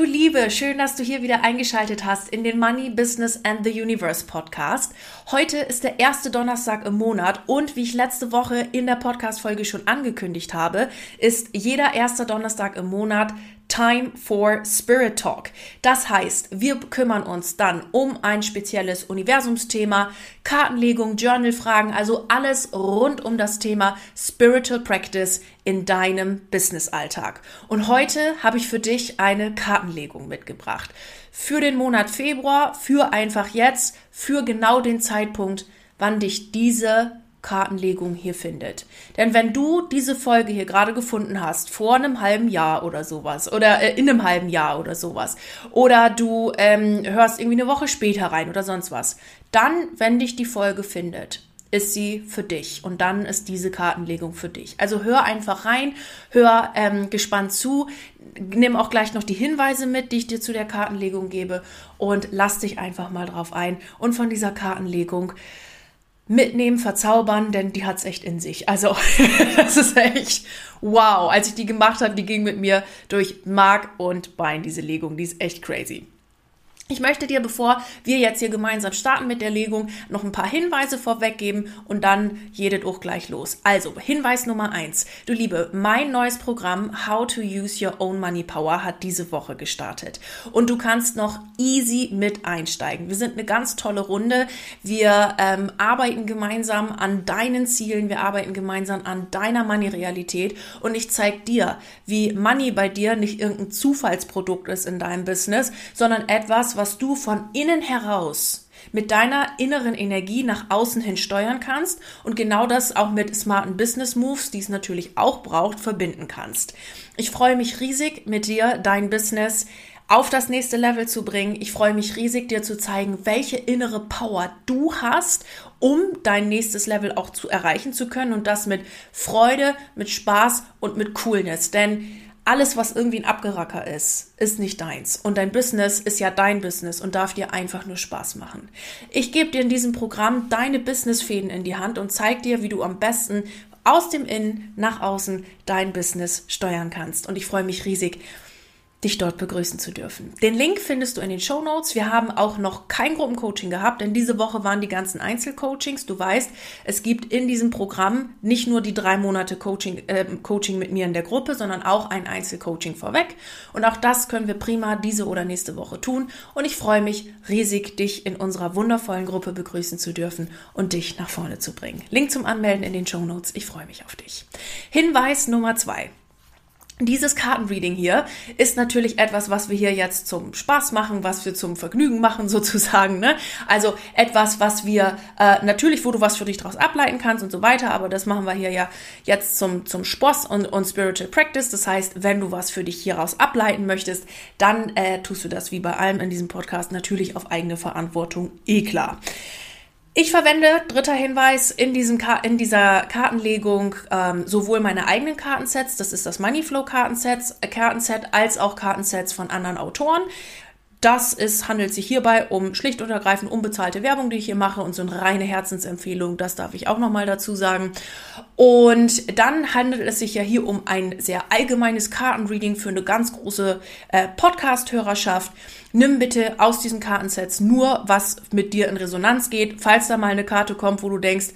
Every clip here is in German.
Du Liebe, schön, dass du hier wieder eingeschaltet hast in den Money, Business and the Universe Podcast. Heute ist der erste Donnerstag im Monat und wie ich letzte Woche in der Podcast-Folge schon angekündigt habe, ist jeder erste Donnerstag im Monat Time for Spirit Talk. Das heißt, wir kümmern uns dann um ein spezielles Universumsthema, Kartenlegung, Journalfragen, also alles rund um das Thema Spiritual Practice in deinem Business-Alltag. Und heute habe ich für dich eine Kartenlegung mitgebracht. Für den Monat Februar, für einfach jetzt, für genau den Zeitpunkt, wann dich diese Kartenlegung hier findet. Denn wenn du diese Folge hier gerade gefunden hast, vor einem halben Jahr oder sowas, oder äh, in einem halben Jahr oder sowas, oder du ähm, hörst irgendwie eine Woche später rein oder sonst was, dann, wenn dich die Folge findet, ist sie für dich und dann ist diese Kartenlegung für dich. Also hör einfach rein, hör ähm, gespannt zu, nimm auch gleich noch die Hinweise mit, die ich dir zu der Kartenlegung gebe und lass dich einfach mal drauf ein und von dieser Kartenlegung mitnehmen, verzaubern, denn die hat's echt in sich. Also, das ist echt wow. Als ich die gemacht habe, die ging mit mir durch Mark und Bein, diese Legung. Die ist echt crazy. Ich möchte dir, bevor wir jetzt hier gemeinsam starten mit der Legung, noch ein paar Hinweise vorweggeben und dann jedet auch gleich los. Also, Hinweis Nummer eins. Du Liebe, mein neues Programm How to Use Your Own Money Power hat diese Woche gestartet. Und du kannst noch easy mit einsteigen. Wir sind eine ganz tolle Runde. Wir ähm, arbeiten gemeinsam an deinen Zielen. Wir arbeiten gemeinsam an deiner Money-Realität. Und ich zeige dir, wie Money bei dir nicht irgendein Zufallsprodukt ist in deinem Business, sondern etwas, was du von innen heraus mit deiner inneren Energie nach außen hin steuern kannst und genau das auch mit smarten Business Moves, die es natürlich auch braucht, verbinden kannst. Ich freue mich riesig, mit dir dein Business auf das nächste Level zu bringen. Ich freue mich riesig, dir zu zeigen, welche innere Power du hast, um dein nächstes Level auch zu erreichen zu können und das mit Freude, mit Spaß und mit Coolness. Denn alles, was irgendwie ein Abgeracker ist, ist nicht deins. Und dein Business ist ja dein Business und darf dir einfach nur Spaß machen. Ich gebe dir in diesem Programm deine Businessfäden in die Hand und zeige dir, wie du am besten aus dem Innen nach außen dein Business steuern kannst. Und ich freue mich riesig, dich dort begrüßen zu dürfen. Den Link findest du in den Show Notes. Wir haben auch noch kein Gruppencoaching gehabt, denn diese Woche waren die ganzen Einzelcoachings. Du weißt, es gibt in diesem Programm nicht nur die drei Monate Coaching, äh, Coaching mit mir in der Gruppe, sondern auch ein Einzelcoaching vorweg. Und auch das können wir prima diese oder nächste Woche tun. Und ich freue mich riesig, dich in unserer wundervollen Gruppe begrüßen zu dürfen und dich nach vorne zu bringen. Link zum Anmelden in den Show Notes. Ich freue mich auf dich. Hinweis Nummer zwei. Dieses Kartenreading hier ist natürlich etwas, was wir hier jetzt zum Spaß machen, was wir zum Vergnügen machen sozusagen. Ne? Also etwas, was wir äh, natürlich, wo du was für dich daraus ableiten kannst und so weiter, aber das machen wir hier ja jetzt zum, zum Sposs und, und Spiritual Practice. Das heißt, wenn du was für dich hieraus ableiten möchtest, dann äh, tust du das wie bei allem in diesem Podcast natürlich auf eigene Verantwortung, eh klar. Ich verwende, dritter Hinweis, in, diesem in dieser Kartenlegung ähm, sowohl meine eigenen Kartensets, das ist das Moneyflow Kartenset, äh, Kartenset, als auch Kartensets von anderen Autoren. Das ist, handelt sich hierbei um schlicht und ergreifend unbezahlte Werbung, die ich hier mache und so eine reine Herzensempfehlung, das darf ich auch nochmal dazu sagen. Und dann handelt es sich ja hier um ein sehr allgemeines Kartenreading für eine ganz große äh, Podcast-Hörerschaft. Nimm bitte aus diesen Kartensets nur, was mit dir in Resonanz geht. Falls da mal eine Karte kommt, wo du denkst,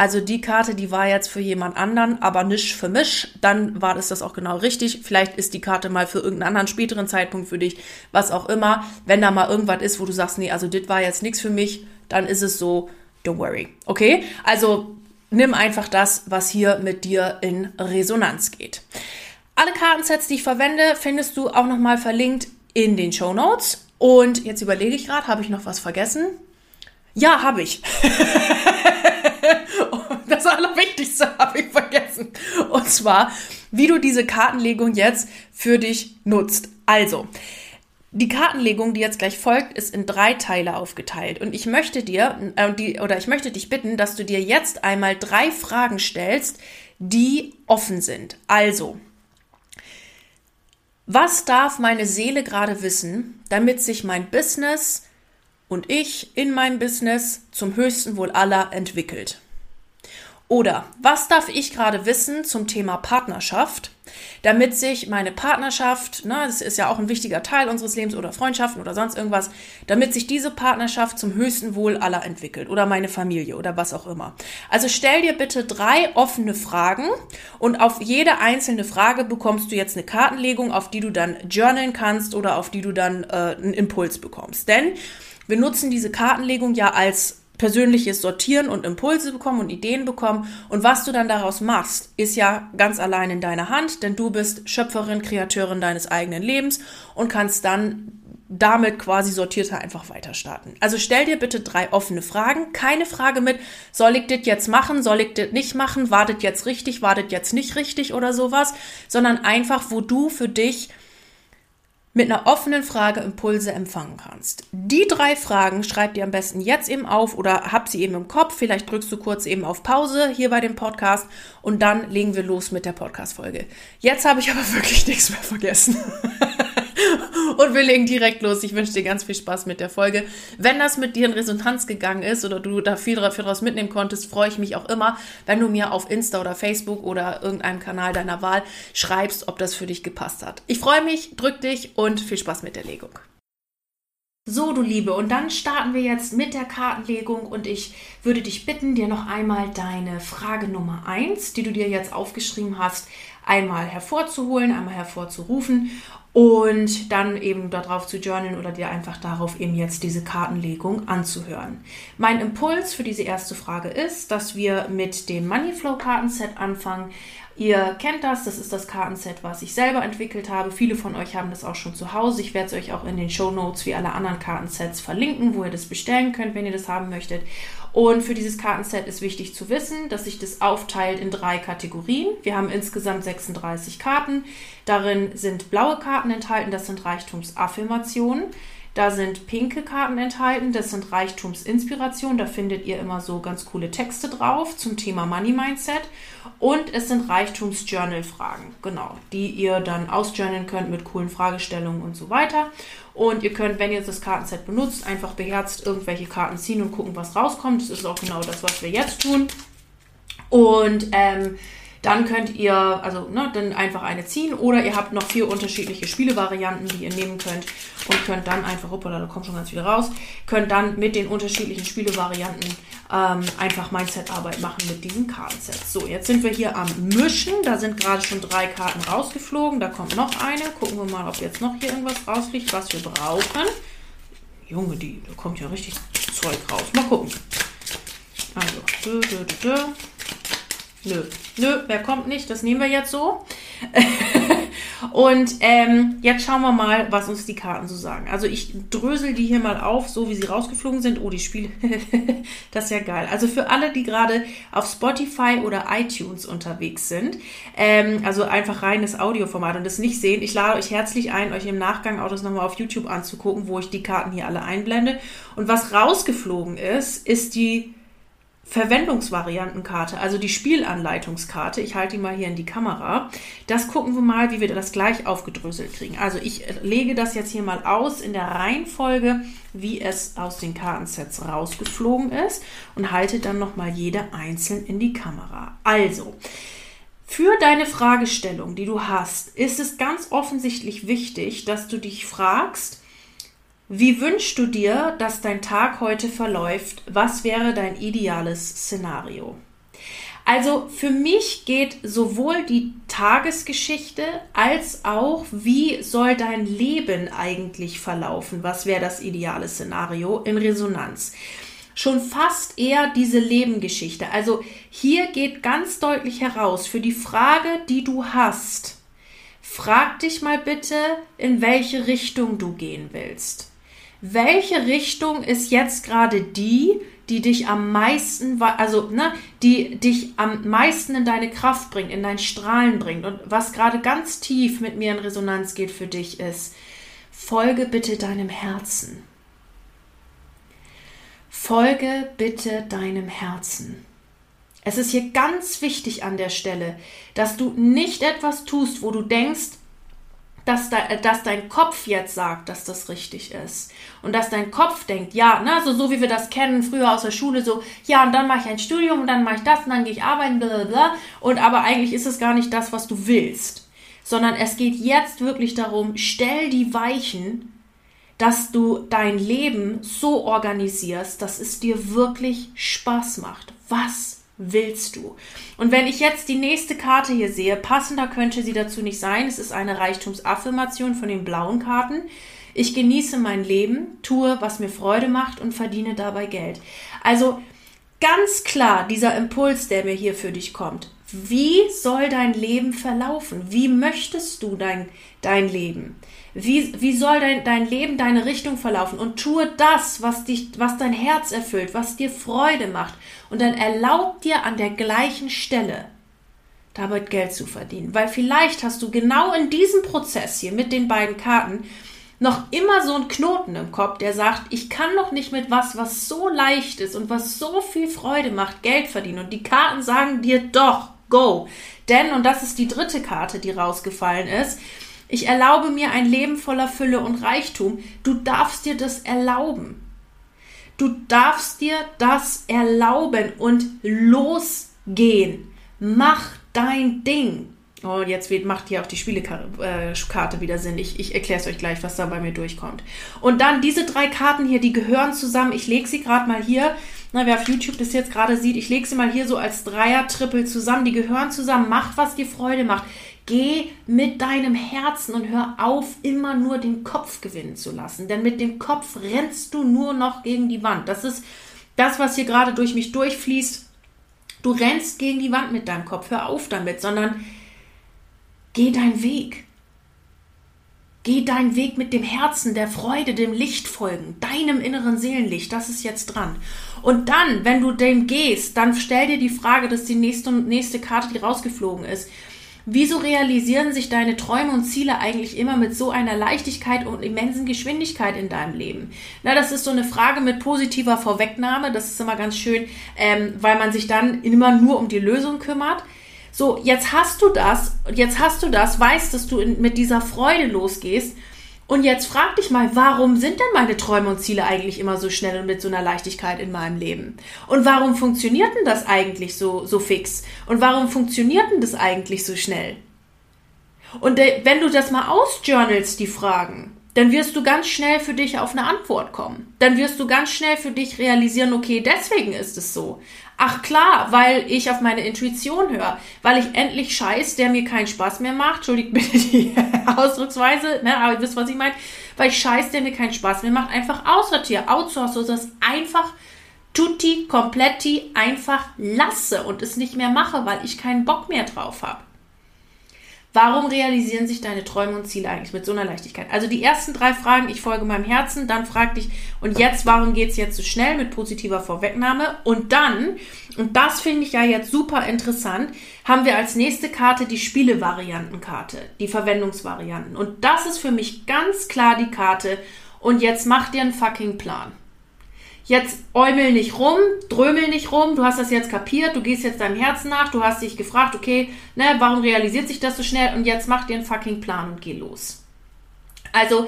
also die Karte, die war jetzt für jemand anderen, aber nicht für mich, dann war das das auch genau richtig. Vielleicht ist die Karte mal für irgendeinen anderen späteren Zeitpunkt für dich, was auch immer. Wenn da mal irgendwas ist, wo du sagst, nee, also das war jetzt nichts für mich, dann ist es so, don't worry. Okay? Also nimm einfach das, was hier mit dir in Resonanz geht. Alle Kartensets, die ich verwende, findest du auch nochmal verlinkt in den Show Notes. Und jetzt überlege ich gerade, habe ich noch was vergessen? Ja, habe ich. das Wichtigste habe ich vergessen. Und zwar, wie du diese Kartenlegung jetzt für dich nutzt. Also, die Kartenlegung, die jetzt gleich folgt, ist in drei Teile aufgeteilt. Und ich möchte dir, äh, die, oder ich möchte dich bitten, dass du dir jetzt einmal drei Fragen stellst, die offen sind. Also, was darf meine Seele gerade wissen, damit sich mein Business und ich in meinem Business zum höchsten Wohl aller entwickelt? Oder was darf ich gerade wissen zum Thema Partnerschaft, damit sich meine Partnerschaft, ne, das ist ja auch ein wichtiger Teil unseres Lebens oder Freundschaften oder sonst irgendwas, damit sich diese Partnerschaft zum höchsten Wohl aller entwickelt oder meine Familie oder was auch immer. Also stell dir bitte drei offene Fragen und auf jede einzelne Frage bekommst du jetzt eine Kartenlegung, auf die du dann journalen kannst oder auf die du dann äh, einen Impuls bekommst. Denn wir nutzen diese Kartenlegung ja als persönliches Sortieren und Impulse bekommen und Ideen bekommen. Und was du dann daraus machst, ist ja ganz allein in deiner Hand, denn du bist Schöpferin, Kreateurin deines eigenen Lebens und kannst dann damit quasi sortierter einfach weiter starten. Also stell dir bitte drei offene Fragen. Keine Frage mit, soll ich das jetzt machen, soll ich das nicht machen, wartet jetzt richtig, wartet jetzt nicht richtig oder sowas, sondern einfach, wo du für dich mit einer offenen Frage Impulse empfangen kannst. Die drei Fragen schreib dir am besten jetzt eben auf oder hab sie eben im Kopf. Vielleicht drückst du kurz eben auf Pause hier bei dem Podcast und dann legen wir los mit der Podcast-Folge. Jetzt habe ich aber wirklich nichts mehr vergessen. Und wir legen direkt los. Ich wünsche dir ganz viel Spaß mit der Folge. Wenn das mit dir in Resonanz gegangen ist oder du da viel daraus mitnehmen konntest, freue ich mich auch immer, wenn du mir auf Insta oder Facebook oder irgendeinem Kanal deiner Wahl schreibst, ob das für dich gepasst hat. Ich freue mich, drück dich und viel Spaß mit der Legung. So, du Liebe, und dann starten wir jetzt mit der Kartenlegung und ich würde dich bitten, dir noch einmal deine Frage Nummer 1, die du dir jetzt aufgeschrieben hast, einmal hervorzuholen, einmal hervorzurufen und dann eben darauf zu journalen oder dir einfach darauf eben jetzt diese Kartenlegung anzuhören. Mein Impuls für diese erste Frage ist, dass wir mit dem Moneyflow Kartenset anfangen. Ihr kennt das, das ist das Kartenset, was ich selber entwickelt habe. Viele von euch haben das auch schon zu Hause. Ich werde es euch auch in den Show Notes wie alle anderen Kartensets verlinken, wo ihr das bestellen könnt, wenn ihr das haben möchtet. Und für dieses Kartenset ist wichtig zu wissen, dass sich das aufteilt in drei Kategorien. Wir haben insgesamt 36 Karten. Darin sind blaue Karten enthalten, das sind Reichtumsaffirmationen. Da sind pinke Karten enthalten, das sind Reichtumsinspirationen. Da findet ihr immer so ganz coole Texte drauf zum Thema Money Mindset. Und es sind Reichtums-Journal-Fragen, genau, die ihr dann ausjournalen könnt mit coolen Fragestellungen und so weiter. Und ihr könnt, wenn ihr das Kartenset benutzt, einfach beherzt irgendwelche Karten ziehen und gucken, was rauskommt. Das ist auch genau das, was wir jetzt tun. Und ähm, dann könnt ihr, also ne, dann einfach eine ziehen oder ihr habt noch vier unterschiedliche Spielevarianten, die ihr nehmen könnt und könnt dann einfach, hoppala, da kommt schon ganz viel raus, könnt dann mit den unterschiedlichen Spielevarianten ähm, einfach Mindset-Arbeit machen mit diesen Kartensets. So, jetzt sind wir hier am Mischen. Da sind gerade schon drei Karten rausgeflogen. Da kommt noch eine. Gucken wir mal, ob jetzt noch hier irgendwas rausfliegt, was wir brauchen. Junge, die, da kommt ja richtig Zeug raus. Mal gucken. Also, dö, dö, dö, Nö, nö, wer kommt nicht? Das nehmen wir jetzt so. und ähm, jetzt schauen wir mal, was uns die Karten so sagen. Also ich drösel die hier mal auf, so wie sie rausgeflogen sind. Oh, die Spiele, das ist ja geil. Also für alle, die gerade auf Spotify oder iTunes unterwegs sind, ähm, also einfach reines Audioformat und das nicht sehen, ich lade euch herzlich ein, euch im Nachgang auch das nochmal auf YouTube anzugucken, wo ich die Karten hier alle einblende. Und was rausgeflogen ist, ist die Verwendungsvariantenkarte, also die Spielanleitungskarte. Ich halte die mal hier in die Kamera. Das gucken wir mal, wie wir das gleich aufgedröselt kriegen. Also ich lege das jetzt hier mal aus in der Reihenfolge, wie es aus den Kartensets rausgeflogen ist und halte dann noch mal jede einzeln in die Kamera. Also, für deine Fragestellung, die du hast, ist es ganz offensichtlich wichtig, dass du dich fragst, wie wünschst du dir, dass dein Tag heute verläuft? Was wäre dein ideales Szenario? Also für mich geht sowohl die Tagesgeschichte als auch, wie soll dein Leben eigentlich verlaufen? Was wäre das ideale Szenario in Resonanz? Schon fast eher diese Lebengeschichte. Also hier geht ganz deutlich heraus, für die Frage, die du hast, frag dich mal bitte, in welche Richtung du gehen willst. Welche Richtung ist jetzt gerade die, die dich am meisten, also ne, die dich am meisten in deine Kraft bringt, in dein Strahlen bringt und was gerade ganz tief mit mir in Resonanz geht für dich ist, folge bitte deinem Herzen. Folge bitte deinem Herzen. Es ist hier ganz wichtig an der Stelle, dass du nicht etwas tust, wo du denkst, dass, de, dass dein Kopf jetzt sagt, dass das richtig ist. Und dass dein Kopf denkt, ja, ne, so, so wie wir das kennen früher aus der Schule, so, ja, und dann mache ich ein Studium und dann mache ich das und dann gehe ich arbeiten, bla, bla, Und aber eigentlich ist es gar nicht das, was du willst. Sondern es geht jetzt wirklich darum, stell die Weichen, dass du dein Leben so organisierst, dass es dir wirklich Spaß macht. Was willst du? Und wenn ich jetzt die nächste Karte hier sehe, passender könnte sie dazu nicht sein. Es ist eine Reichtumsaffirmation von den blauen Karten. Ich genieße mein Leben, tue, was mir Freude macht und verdiene dabei Geld. Also ganz klar dieser Impuls, der mir hier für dich kommt. Wie soll dein Leben verlaufen? Wie möchtest du dein, dein Leben? Wie, wie soll dein, dein Leben, deine Richtung verlaufen? Und tue das, was, dich, was dein Herz erfüllt, was dir Freude macht. Und dann erlaub dir an der gleichen Stelle damit Geld zu verdienen. Weil vielleicht hast du genau in diesem Prozess hier mit den beiden Karten noch immer so einen Knoten im Kopf, der sagt, ich kann noch nicht mit was, was so leicht ist und was so viel Freude macht, Geld verdienen. Und die Karten sagen dir doch, go. Denn, und das ist die dritte Karte, die rausgefallen ist, ich erlaube mir ein Leben voller Fülle und Reichtum. Du darfst dir das erlauben. Du darfst dir das erlauben und losgehen. Mach dein Ding. Oh, jetzt macht hier auch die Spielekarte äh, wieder Sinn. Ich, ich erkläre es euch gleich, was da bei mir durchkommt. Und dann diese drei Karten hier, die gehören zusammen. Ich lege sie gerade mal hier. Na, wer auf YouTube das jetzt gerade sieht, ich lege sie mal hier so als Dreier-Trippel zusammen. Die gehören zusammen. Mach, was dir Freude macht. Geh mit deinem Herzen und hör auf, immer nur den Kopf gewinnen zu lassen. Denn mit dem Kopf rennst du nur noch gegen die Wand. Das ist das, was hier gerade durch mich durchfließt. Du rennst gegen die Wand mit deinem Kopf. Hör auf damit, sondern geh deinen Weg. Geh deinen Weg mit dem Herzen, der Freude, dem Licht folgen, deinem inneren Seelenlicht, das ist jetzt dran. Und dann, wenn du dem gehst, dann stell dir die Frage, das ist die nächste, nächste Karte, die rausgeflogen ist. Wieso realisieren sich deine Träume und Ziele eigentlich immer mit so einer Leichtigkeit und immensen Geschwindigkeit in deinem Leben? Na, das ist so eine Frage mit positiver Vorwegnahme. Das ist immer ganz schön, ähm, weil man sich dann immer nur um die Lösung kümmert. So, jetzt hast du das, jetzt hast du das, weißt, dass du in, mit dieser Freude losgehst und jetzt frag dich mal, warum sind denn meine Träume und Ziele eigentlich immer so schnell und mit so einer Leichtigkeit in meinem Leben? Und warum funktioniert denn das eigentlich so, so fix? Und warum funktioniert denn das eigentlich so schnell? Und wenn du das mal ausjournalst, die Fragen, dann wirst du ganz schnell für dich auf eine Antwort kommen. Dann wirst du ganz schnell für dich realisieren, okay, deswegen ist es so. Ach klar, weil ich auf meine Intuition höre, weil ich endlich Scheiß, der mir keinen Spaß mehr macht, entschuldigt bitte die Ausdrucksweise, ne, aber ihr wisst, was ich meine, weil ich Scheiß, der mir keinen Spaß mehr macht, einfach aussortiere, outsource, so dass einfach tutti, kompletti einfach lasse und es nicht mehr mache, weil ich keinen Bock mehr drauf habe. Warum realisieren sich deine Träume und Ziele eigentlich mit so einer Leichtigkeit? Also die ersten drei Fragen, ich folge meinem Herzen, dann frag dich, und jetzt, warum geht es jetzt so schnell mit positiver Vorwegnahme? Und dann, und das finde ich ja jetzt super interessant, haben wir als nächste Karte die Spielevariantenkarte, die Verwendungsvarianten. Und das ist für mich ganz klar die Karte, und jetzt mach dir einen fucking Plan. Jetzt äumel nicht rum, drömel nicht rum, du hast das jetzt kapiert, du gehst jetzt deinem Herzen nach, du hast dich gefragt, okay, ne, warum realisiert sich das so schnell und jetzt mach dir einen fucking Plan und geh los. Also,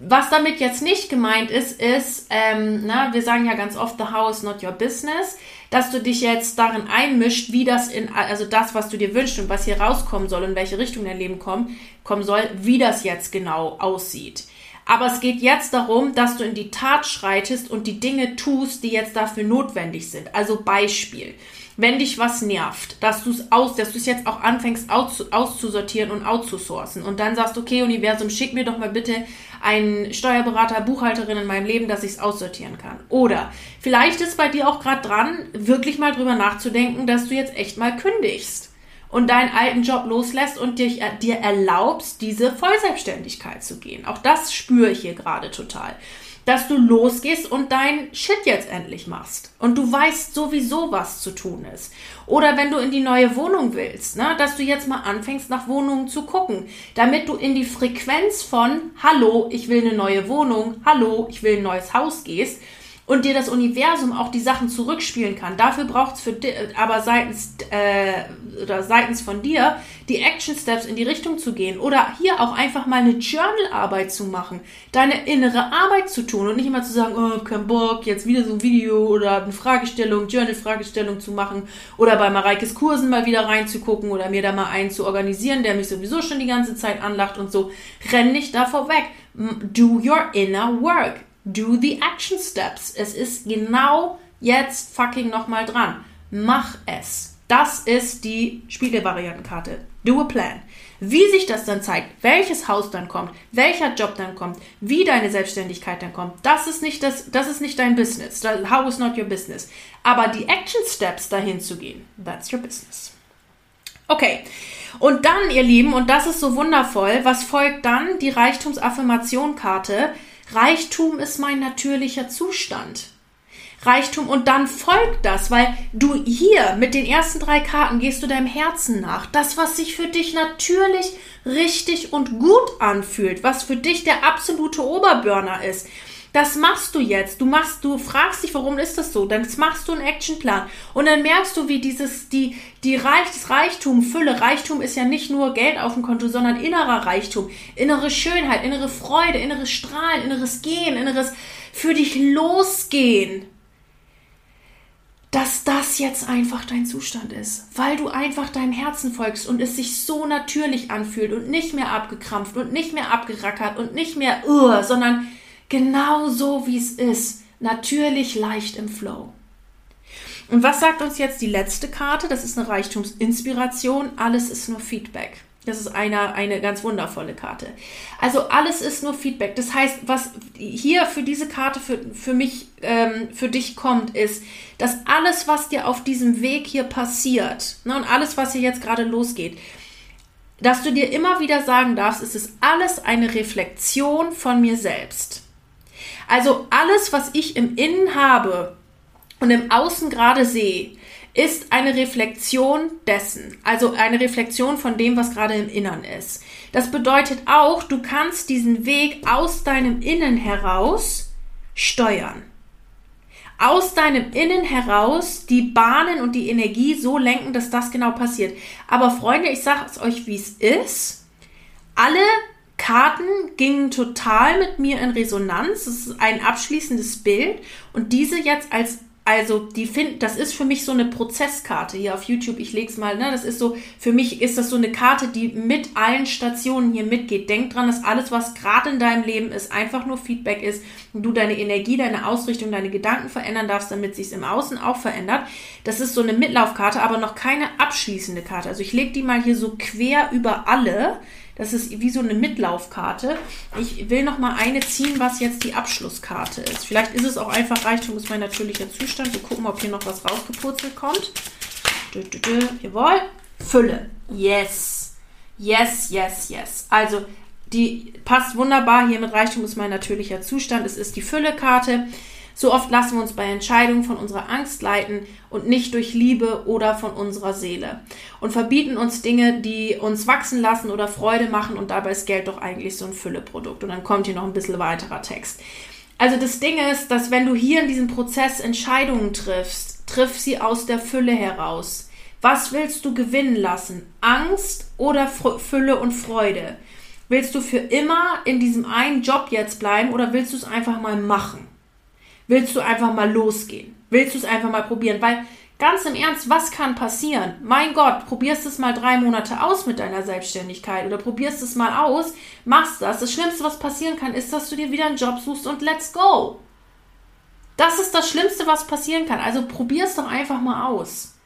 was damit jetzt nicht gemeint ist, ist, ähm, na, wir sagen ja ganz oft, the house not your business, dass du dich jetzt darin einmischt, wie das in, also das, was du dir wünschst und was hier rauskommen soll, in welche Richtung dein Leben kommen, kommen soll, wie das jetzt genau aussieht. Aber es geht jetzt darum, dass du in die Tat schreitest und die Dinge tust, die jetzt dafür notwendig sind. Also Beispiel. Wenn dich was nervt, dass du es aus, dass du es jetzt auch anfängst aus, auszusortieren und outzusourcen und dann sagst, okay, Universum, schick mir doch mal bitte einen Steuerberater, Buchhalterin in meinem Leben, dass ich es aussortieren kann. Oder vielleicht ist bei dir auch gerade dran, wirklich mal drüber nachzudenken, dass du jetzt echt mal kündigst und deinen alten Job loslässt und dir, dir erlaubst, diese Vollselbstständigkeit zu gehen. Auch das spüre ich hier gerade total. dass du losgehst und dein Shit jetzt endlich machst. Und du weißt sowieso, was zu tun ist. Oder wenn du in die neue Wohnung willst, ne, dass du jetzt mal anfängst, nach Wohnungen zu gucken, damit du in die Frequenz von Hallo, ich will eine neue Wohnung, Hallo, ich will ein neues Haus gehst und dir das Universum auch die Sachen zurückspielen kann. Dafür braucht es für aber seitens äh, oder seitens von dir die Action Steps in die Richtung zu gehen oder hier auch einfach mal eine Journal-Arbeit zu machen, deine innere Arbeit zu tun und nicht immer zu sagen, oh, kein Bock, jetzt wieder so ein Video oder eine Fragestellung, Journal-Fragestellung zu machen oder bei Mareikes Kursen mal wieder reinzugucken oder mir da mal einen zu organisieren, der mich sowieso schon die ganze Zeit anlacht und so. Renn nicht davor weg. Do your inner work do the action steps. Es ist genau jetzt fucking nochmal dran. Mach es. Das ist die Spielevariantenkarte. Do a plan. Wie sich das dann zeigt, welches Haus dann kommt, welcher Job dann kommt, wie deine Selbstständigkeit dann kommt, das ist nicht das, das ist nicht dein Business. How is not your business. Aber die Action Steps dahin zu gehen, that's your business. Okay. Und dann, ihr Lieben, und das ist so wundervoll, was folgt dann? Die Reichtumsaffirmationkarte. Reichtum ist mein natürlicher Zustand. Reichtum und dann folgt das, weil du hier mit den ersten drei Karten gehst du deinem Herzen nach. Das, was sich für dich natürlich richtig und gut anfühlt, was für dich der absolute Oberburner ist. Das machst du jetzt. Du machst, du fragst dich, warum ist das so? Dann machst du einen Actionplan und dann merkst du, wie dieses, die, die Reich, das Reichtum, Fülle. Reichtum ist ja nicht nur Geld auf dem Konto, sondern innerer Reichtum, innere Schönheit, innere Freude, inneres Strahlen, inneres Gehen, inneres für dich losgehen. Dass das jetzt einfach dein Zustand ist, weil du einfach deinem Herzen folgst und es sich so natürlich anfühlt und nicht mehr abgekrampft und nicht mehr abgerackert und nicht mehr, uh, sondern Genau so, wie es ist. Natürlich leicht im Flow. Und was sagt uns jetzt die letzte Karte? Das ist eine Reichtumsinspiration. Alles ist nur Feedback. Das ist eine, eine ganz wundervolle Karte. Also alles ist nur Feedback. Das heißt, was hier für diese Karte für, für mich, ähm, für dich kommt, ist, dass alles, was dir auf diesem Weg hier passiert ne, und alles, was hier jetzt gerade losgeht, dass du dir immer wieder sagen darfst, es ist alles eine Reflexion von mir selbst. Also alles, was ich im Innen habe und im Außen gerade sehe, ist eine Reflexion dessen, also eine Reflexion von dem, was gerade im Innern ist. Das bedeutet auch, du kannst diesen Weg aus deinem Innen heraus steuern. Aus deinem Innen heraus die Bahnen und die Energie so lenken, dass das genau passiert. Aber Freunde, ich sage es euch, wie es ist. Alle Karten gingen total mit mir in Resonanz. Das ist ein abschließendes Bild. Und diese jetzt als, also die find, das ist für mich so eine Prozesskarte hier auf YouTube. Ich lege es mal, ne? Das ist so, für mich ist das so eine Karte, die mit allen Stationen hier mitgeht. Denk dran, dass alles, was gerade in deinem Leben ist, einfach nur Feedback ist und du deine Energie, deine Ausrichtung, deine Gedanken verändern darfst, damit sich im Außen auch verändert. Das ist so eine Mitlaufkarte, aber noch keine abschließende Karte. Also ich lege die mal hier so quer über alle das ist wie so eine Mitlaufkarte. Ich will noch mal eine ziehen, was jetzt die Abschlusskarte ist. Vielleicht ist es auch einfach Reichtum ist mein natürlicher Zustand. Wir gucken, ob hier noch was rausgepurzelt kommt. Dö, dö, dö. Jawohl. Fülle. Yes. Yes, yes, yes. Also, die passt wunderbar hier mit Reichtum ist mein natürlicher Zustand. Es ist die Fülle-Karte. So oft lassen wir uns bei Entscheidungen von unserer Angst leiten und nicht durch Liebe oder von unserer Seele und verbieten uns Dinge, die uns wachsen lassen oder Freude machen und dabei ist Geld doch eigentlich so ein Fülleprodukt. Und dann kommt hier noch ein bisschen weiterer Text. Also das Ding ist, dass wenn du hier in diesem Prozess Entscheidungen triffst, triff sie aus der Fülle heraus. Was willst du gewinnen lassen? Angst oder Fülle und Freude? Willst du für immer in diesem einen Job jetzt bleiben oder willst du es einfach mal machen? Willst du einfach mal losgehen? Willst du es einfach mal probieren? Weil ganz im Ernst, was kann passieren? Mein Gott, probierst es mal drei Monate aus mit deiner Selbstständigkeit oder probierst es mal aus, machst das. Das Schlimmste, was passieren kann, ist, dass du dir wieder einen Job suchst und let's go. Das ist das Schlimmste, was passieren kann. Also probier es doch einfach mal aus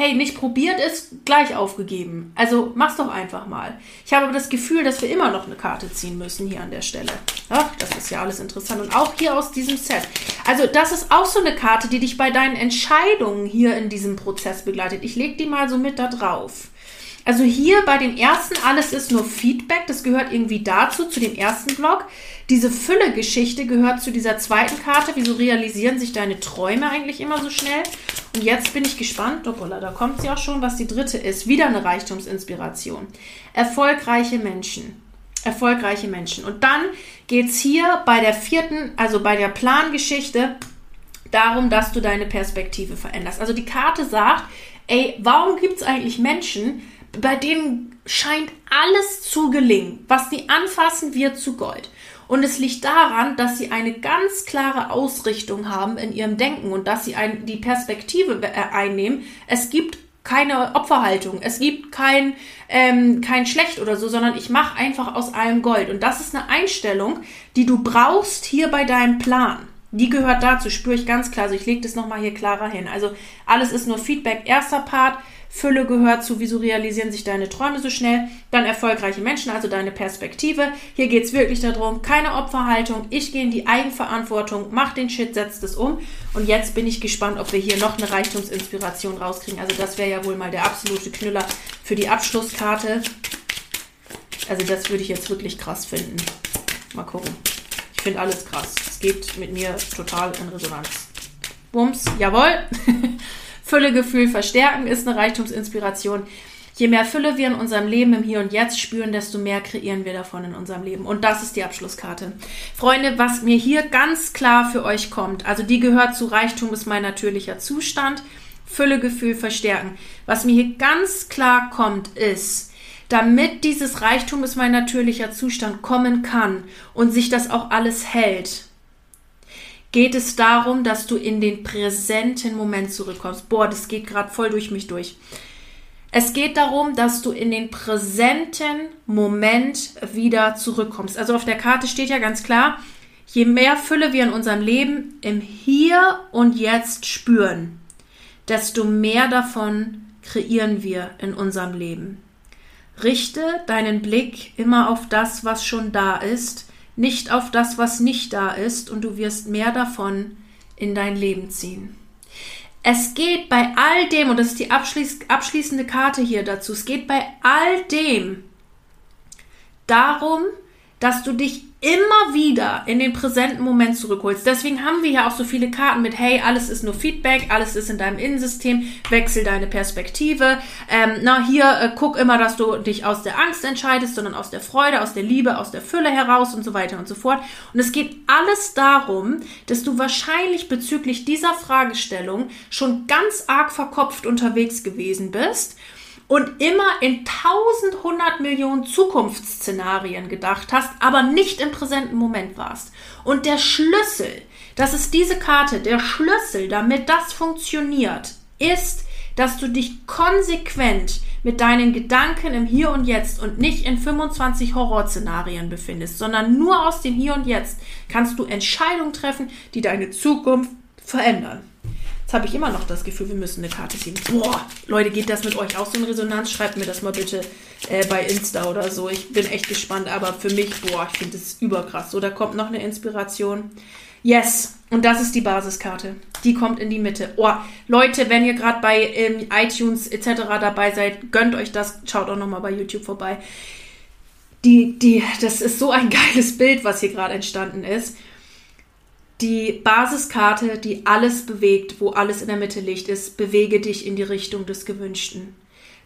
hey, nicht probiert ist, gleich aufgegeben. Also mach's doch einfach mal. Ich habe aber das Gefühl, dass wir immer noch eine Karte ziehen müssen hier an der Stelle. Ach, das ist ja alles interessant. Und auch hier aus diesem Set. Also das ist auch so eine Karte, die dich bei deinen Entscheidungen hier in diesem Prozess begleitet. Ich lege die mal so mit da drauf. Also hier bei dem ersten, alles ist nur Feedback, das gehört irgendwie dazu, zu dem ersten Block. Diese Fülle-Geschichte gehört zu dieser zweiten Karte. Wieso realisieren sich deine Träume eigentlich immer so schnell? Und jetzt bin ich gespannt, Doppela, da kommt sie auch schon, was die dritte ist. Wieder eine Reichtumsinspiration. Erfolgreiche Menschen. Erfolgreiche Menschen. Und dann geht es hier bei der vierten, also bei der Plangeschichte, darum, dass du deine Perspektive veränderst. Also die Karte sagt, ey, warum gibt es eigentlich Menschen, bei denen scheint alles zu gelingen. Was sie anfassen, wird zu Gold. Und es liegt daran, dass sie eine ganz klare Ausrichtung haben in ihrem Denken und dass sie ein, die Perspektive äh, einnehmen. Es gibt keine Opferhaltung, es gibt kein, ähm, kein Schlecht oder so, sondern ich mache einfach aus allem Gold. Und das ist eine Einstellung, die du brauchst hier bei deinem Plan. Die gehört dazu, spüre ich ganz klar. Also ich lege das nochmal hier klarer hin. Also alles ist nur Feedback, erster Part. Fülle gehört zu, wieso realisieren sich deine Träume so schnell. Dann erfolgreiche Menschen, also deine Perspektive. Hier geht es wirklich darum, keine Opferhaltung. Ich gehe in die Eigenverantwortung, mach den Shit, setz das um. Und jetzt bin ich gespannt, ob wir hier noch eine Reichtumsinspiration rauskriegen. Also das wäre ja wohl mal der absolute Knüller für die Abschlusskarte. Also das würde ich jetzt wirklich krass finden. Mal gucken. Ich finde alles krass. Es geht mit mir total in Resonanz. Bums, jawohl. Füllegefühl verstärken ist eine Reichtumsinspiration. Je mehr Fülle wir in unserem Leben im Hier und Jetzt spüren, desto mehr kreieren wir davon in unserem Leben. Und das ist die Abschlusskarte. Freunde, was mir hier ganz klar für euch kommt, also die gehört zu Reichtum ist mein natürlicher Zustand. Füllegefühl verstärken. Was mir hier ganz klar kommt, ist, damit dieses Reichtum ist mein natürlicher Zustand kommen kann und sich das auch alles hält, geht es darum, dass du in den präsenten Moment zurückkommst. Boah, das geht gerade voll durch mich durch. Es geht darum, dass du in den präsenten Moment wieder zurückkommst. Also auf der Karte steht ja ganz klar, je mehr Fülle wir in unserem Leben im Hier und Jetzt spüren, desto mehr davon kreieren wir in unserem Leben. Richte deinen Blick immer auf das, was schon da ist nicht auf das, was nicht da ist, und du wirst mehr davon in dein Leben ziehen. Es geht bei all dem, und das ist die abschließ abschließende Karte hier dazu, es geht bei all dem darum, dass du dich immer wieder in den präsenten Moment zurückholst. Deswegen haben wir ja auch so viele Karten mit, hey, alles ist nur Feedback, alles ist in deinem Innensystem, wechsel deine Perspektive. Ähm, na, hier äh, guck immer, dass du dich aus der Angst entscheidest, sondern aus der Freude, aus der Liebe, aus der Fülle heraus und so weiter und so fort. Und es geht alles darum, dass du wahrscheinlich bezüglich dieser Fragestellung schon ganz arg verkopft unterwegs gewesen bist und immer in 1100 Millionen Zukunftsszenarien gedacht hast, aber nicht im präsenten Moment warst. Und der Schlüssel, das ist diese Karte, der Schlüssel, damit das funktioniert, ist, dass du dich konsequent mit deinen Gedanken im Hier und Jetzt und nicht in 25 Horrorszenarien befindest, sondern nur aus dem Hier und Jetzt kannst du Entscheidungen treffen, die deine Zukunft verändern. Jetzt habe ich immer noch das Gefühl, wir müssen eine Karte ziehen. Boah, Leute, geht das mit euch auch so in Resonanz? Schreibt mir das mal bitte äh, bei Insta oder so. Ich bin echt gespannt, aber für mich, boah, ich finde das überkrass. So, da kommt noch eine Inspiration. Yes, und das ist die Basiskarte. Die kommt in die Mitte. Oh, Leute, wenn ihr gerade bei ähm, iTunes etc. dabei seid, gönnt euch das. Schaut auch nochmal bei YouTube vorbei. Die, die, das ist so ein geiles Bild, was hier gerade entstanden ist die Basiskarte, die alles bewegt, wo alles in der Mitte liegt, ist, bewege dich in die Richtung des Gewünschten.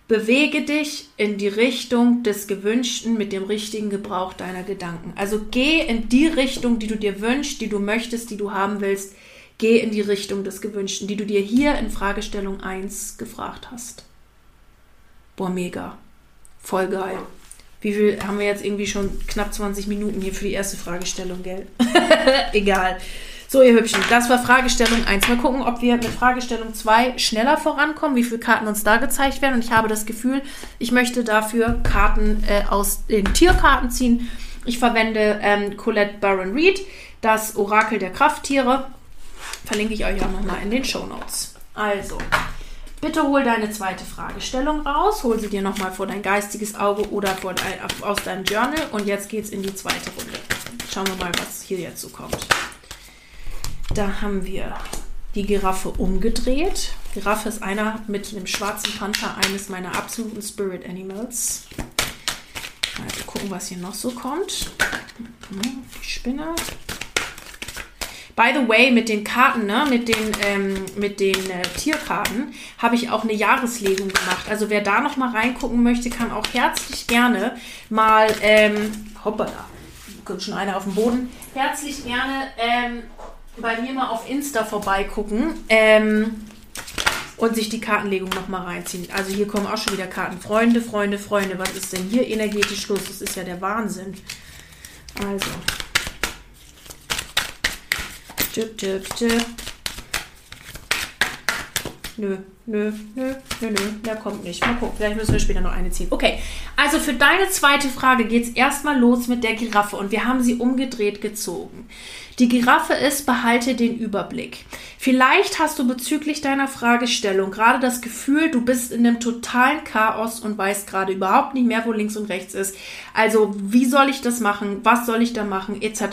Bewege dich in die Richtung des Gewünschten mit dem richtigen Gebrauch deiner Gedanken. Also geh in die Richtung, die du dir wünschst, die du möchtest, die du haben willst. Geh in die Richtung des Gewünschten, die du dir hier in Fragestellung 1 gefragt hast. Boah, mega. Voll geil. Wie viel haben wir jetzt irgendwie schon knapp 20 Minuten hier für die erste Fragestellung, gell? Egal. So, ihr Hübschen, das war Fragestellung 1. Mal gucken, ob wir mit Fragestellung 2 schneller vorankommen, wie viele Karten uns da gezeigt werden. Und ich habe das Gefühl, ich möchte dafür Karten äh, aus den Tierkarten ziehen. Ich verwende ähm, Colette Baron Reed, das Orakel der Krafttiere. Verlinke ich euch auch nochmal in den Show Notes. Also, Bitte hol deine zweite Fragestellung raus, hol sie dir nochmal vor dein geistiges Auge oder dein, aus deinem Journal und jetzt geht's in die zweite Runde. Schauen wir mal, was hier jetzt so kommt. Da haben wir die Giraffe umgedreht. Giraffe ist einer mit dem schwarzen Panther, eines meiner absoluten Spirit Animals. Also gucken, was hier noch so kommt. Die Spinne. By the way, mit den Karten, ne, mit den, ähm, mit den äh, Tierkarten, habe ich auch eine Jahreslegung gemacht. Also wer da noch mal reingucken möchte, kann auch herzlich gerne mal, ähm, hoppala, kommt schon einer auf dem Boden, herzlich gerne ähm, bei mir mal auf Insta vorbeigucken. Ähm, und sich die Kartenlegung nochmal reinziehen. Also hier kommen auch schon wieder Karten. Freunde, Freunde, Freunde. Was ist denn hier energetisch los? Das ist ja der Wahnsinn. Also. Tipp, tipp, tipp. Nö, nö, nö, nö, nö, der kommt nicht. Mal gucken, vielleicht müssen wir später noch eine ziehen. Okay, also für deine zweite Frage geht es erstmal los mit der Giraffe und wir haben sie umgedreht gezogen. Die Giraffe ist, behalte den Überblick. Vielleicht hast du bezüglich deiner Fragestellung gerade das Gefühl, du bist in einem totalen Chaos und weißt gerade überhaupt nicht mehr, wo links und rechts ist. Also, wie soll ich das machen? Was soll ich da machen? Etc.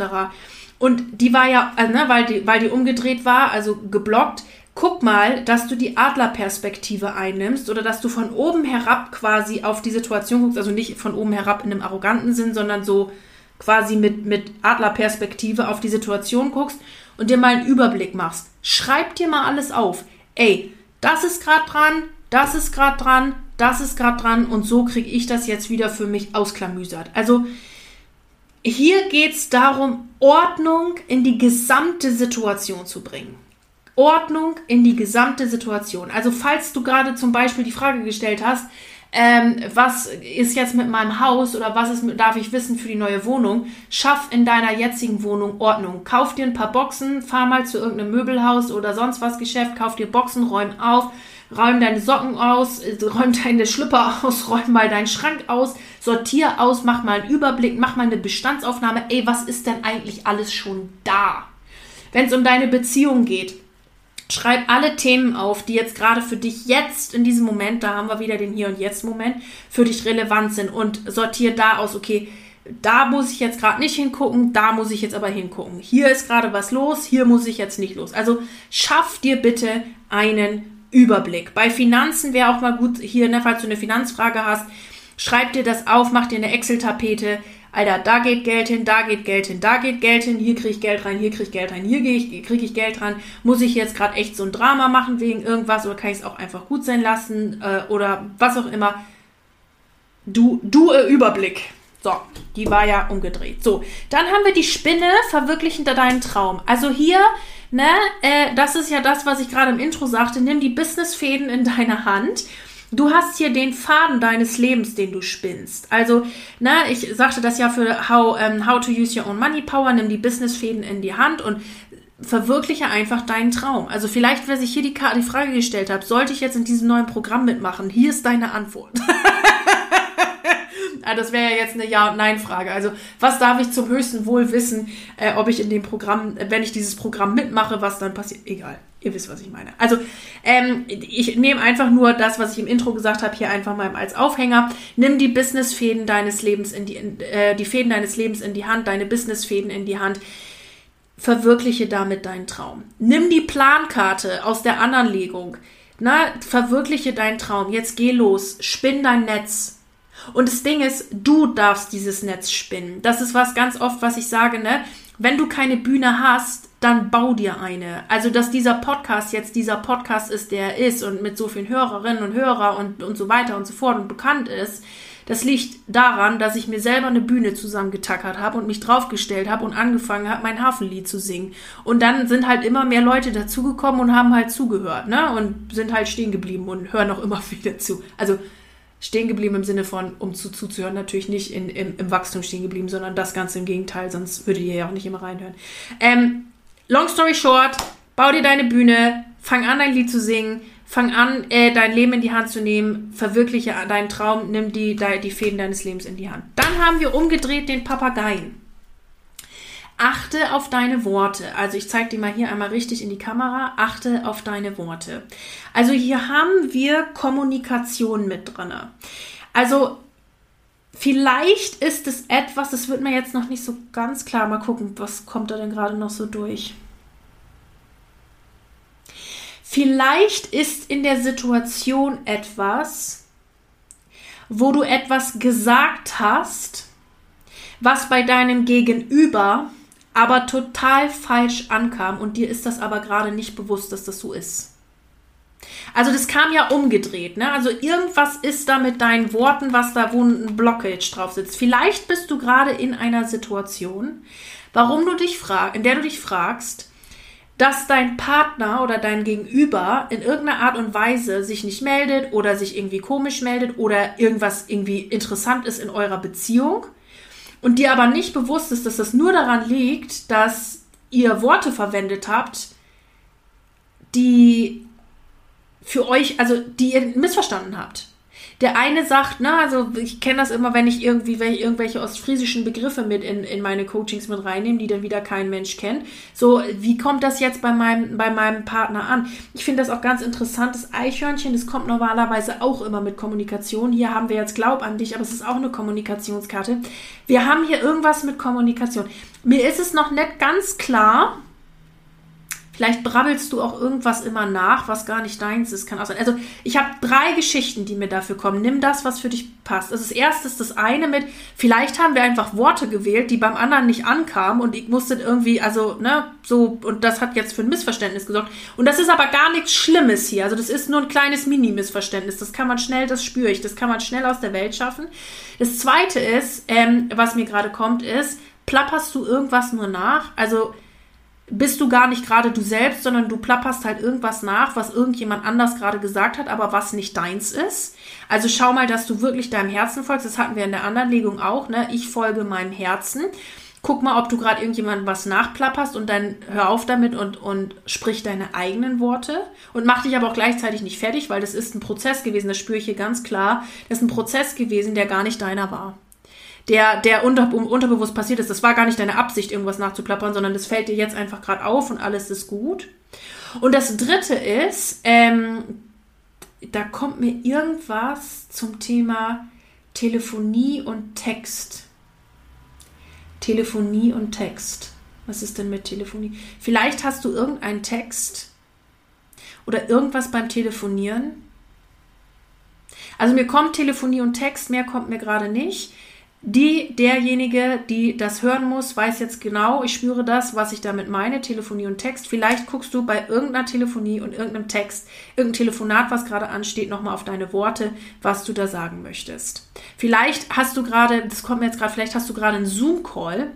Und die war ja, äh, ne, weil die, weil die umgedreht war, also geblockt. Guck mal, dass du die Adlerperspektive einnimmst oder dass du von oben herab quasi auf die Situation guckst, also nicht von oben herab in einem arroganten Sinn, sondern so quasi mit, mit Adlerperspektive auf die Situation guckst und dir mal einen Überblick machst. Schreib dir mal alles auf. Ey, das ist gerade dran, das ist gerade dran, das ist gerade dran und so kriege ich das jetzt wieder für mich ausklamüsert. Also hier geht es darum, Ordnung in die gesamte Situation zu bringen. Ordnung in die gesamte Situation. Also falls du gerade zum Beispiel die Frage gestellt hast, ähm, was ist jetzt mit meinem Haus oder was ist, darf ich wissen für die neue Wohnung? Schaff in deiner jetzigen Wohnung Ordnung. Kauf dir ein paar Boxen, fahr mal zu irgendeinem Möbelhaus oder sonst was Geschäft, kauf dir Boxen, räum auf, räum deine Socken aus, räum deine Schlüpper aus, räum mal deinen Schrank aus, sortier aus, mach mal einen Überblick, mach mal eine Bestandsaufnahme. Ey, was ist denn eigentlich alles schon da? Wenn es um deine Beziehung geht, Schreib alle Themen auf, die jetzt gerade für dich jetzt in diesem Moment, da haben wir wieder den Hier und Jetzt Moment, für dich relevant sind und sortier da aus, okay, da muss ich jetzt gerade nicht hingucken, da muss ich jetzt aber hingucken. Hier ist gerade was los, hier muss ich jetzt nicht los. Also schaff dir bitte einen Überblick. Bei Finanzen wäre auch mal gut, hier, ne, falls du eine Finanzfrage hast, schreib dir das auf, mach dir eine Excel-Tapete, Alter, da geht Geld hin, da geht Geld hin, da geht Geld hin, hier kriege ich Geld rein, hier kriege ich Geld rein, hier kriege ich Geld rein. Muss ich jetzt gerade echt so ein Drama machen wegen irgendwas oder kann ich es auch einfach gut sein lassen äh, oder was auch immer. Du, du äh, Überblick. So, die war ja umgedreht. So, dann haben wir die Spinne verwirklichen da deinen Traum. Also hier, ne, äh, das ist ja das, was ich gerade im Intro sagte. Nimm die Businessfäden in deine Hand Du hast hier den Faden deines Lebens, den du spinnst. Also, na, ich sagte das ja für How, um, how to Use Your Own Money Power. Nimm die Businessfäden in die Hand und verwirkliche einfach deinen Traum. Also vielleicht, wer sich hier die, die Frage gestellt hat, sollte ich jetzt in diesem neuen Programm mitmachen? Hier ist deine Antwort. Ah, das wäre ja jetzt eine Ja- und Nein-Frage. Also, was darf ich zum höchsten Wohl wissen, äh, ob ich in dem Programm, wenn ich dieses Programm mitmache, was dann passiert? Egal. Ihr wisst, was ich meine. Also, ähm, ich nehme einfach nur das, was ich im Intro gesagt habe, hier einfach mal als Aufhänger. Nimm die Business-Fäden deines Lebens in die, äh, die Fäden deines Lebens in die Hand, deine Business-Fäden in die Hand. Verwirkliche damit deinen Traum. Nimm die Plankarte aus der anderen. Na, verwirkliche deinen Traum. Jetzt geh los. Spinn dein Netz. Und das Ding ist, du darfst dieses Netz spinnen. Das ist was ganz oft, was ich sage, ne? Wenn du keine Bühne hast, dann bau dir eine. Also, dass dieser Podcast jetzt dieser Podcast ist, der er ist und mit so vielen Hörerinnen und Hörer und, und so weiter und so fort und bekannt ist, das liegt daran, dass ich mir selber eine Bühne zusammengetackert habe und mich draufgestellt habe und angefangen habe, mein Hafenlied zu singen. Und dann sind halt immer mehr Leute dazugekommen und haben halt zugehört, ne? Und sind halt stehen geblieben und hören auch immer wieder zu. Also, stehen geblieben im Sinne von, um zu, zuzuhören, natürlich nicht in, im, im Wachstum stehen geblieben, sondern das Ganze im Gegenteil, sonst würdet ihr ja auch nicht immer reinhören. Ähm, long story short, bau dir deine Bühne, fang an, dein Lied zu singen, fang an, äh, dein Leben in die Hand zu nehmen, verwirkliche deinen Traum, nimm die, die, Fäden deines Lebens in die Hand. Dann haben wir umgedreht den Papageien. Achte auf deine Worte. Also ich zeige dir mal hier einmal richtig in die Kamera. Achte auf deine Worte. Also hier haben wir Kommunikation mit drin. Also vielleicht ist es etwas, das wird mir jetzt noch nicht so ganz klar. Mal gucken, was kommt da denn gerade noch so durch. Vielleicht ist in der Situation etwas, wo du etwas gesagt hast, was bei deinem Gegenüber aber total falsch ankam und dir ist das aber gerade nicht bewusst, dass das so ist. Also das kam ja umgedreht, ne? Also irgendwas ist da mit deinen Worten, was da wo ein Blockage drauf sitzt. Vielleicht bist du gerade in einer Situation, warum du dich fragst, in der du dich fragst, dass dein Partner oder dein Gegenüber in irgendeiner Art und Weise sich nicht meldet oder sich irgendwie komisch meldet oder irgendwas irgendwie interessant ist in eurer Beziehung und dir aber nicht bewusst ist, dass das nur daran liegt, dass ihr Worte verwendet habt, die für euch, also die ihr missverstanden habt. Der eine sagt, na, also ich kenne das immer, wenn ich irgendwie wenn ich irgendwelche ostfriesischen Begriffe mit in, in meine Coachings mit reinnehme, die dann wieder kein Mensch kennt. So, wie kommt das jetzt bei meinem, bei meinem Partner an? Ich finde das auch ganz interessant. Das Eichhörnchen, das kommt normalerweise auch immer mit Kommunikation. Hier haben wir jetzt Glaub an dich, aber es ist auch eine Kommunikationskarte. Wir haben hier irgendwas mit Kommunikation. Mir ist es noch nicht ganz klar, Vielleicht brabbelst du auch irgendwas immer nach, was gar nicht deins ist. Kann auch sein. Also ich habe drei Geschichten, die mir dafür kommen. Nimm das, was für dich passt. Also das erste ist das eine mit, vielleicht haben wir einfach Worte gewählt, die beim anderen nicht ankamen und ich musste irgendwie, also, ne, so, und das hat jetzt für ein Missverständnis gesorgt. Und das ist aber gar nichts Schlimmes hier. Also das ist nur ein kleines Mini-Missverständnis. Das kann man schnell, das spüre ich, das kann man schnell aus der Welt schaffen. Das zweite ist, ähm, was mir gerade kommt, ist, plapperst du irgendwas nur nach? Also bist du gar nicht gerade du selbst, sondern du plapperst halt irgendwas nach, was irgendjemand anders gerade gesagt hat, aber was nicht deins ist. Also schau mal, dass du wirklich deinem Herzen folgst. Das hatten wir in der anderen Legung auch, ne? Ich folge meinem Herzen. Guck mal, ob du gerade irgendjemandem was nachplapperst und dann hör auf damit und, und sprich deine eigenen Worte und mach dich aber auch gleichzeitig nicht fertig, weil das ist ein Prozess gewesen, das spüre ich hier ganz klar. Das ist ein Prozess gewesen, der gar nicht deiner war der, der unter, unterbewusst passiert ist. Das war gar nicht deine Absicht, irgendwas nachzuplappern, sondern das fällt dir jetzt einfach gerade auf und alles ist gut. Und das dritte ist, ähm, da kommt mir irgendwas zum Thema Telefonie und Text. Telefonie und Text. Was ist denn mit Telefonie? Vielleicht hast du irgendeinen Text oder irgendwas beim Telefonieren. Also mir kommt Telefonie und Text, mehr kommt mir gerade nicht. Die, derjenige, die das hören muss, weiß jetzt genau, ich spüre das, was ich damit meine, Telefonie und Text. Vielleicht guckst du bei irgendeiner Telefonie und irgendeinem Text, irgendein Telefonat, was gerade ansteht, nochmal auf deine Worte, was du da sagen möchtest. Vielleicht hast du gerade, das kommt mir jetzt gerade, vielleicht hast du gerade einen Zoom-Call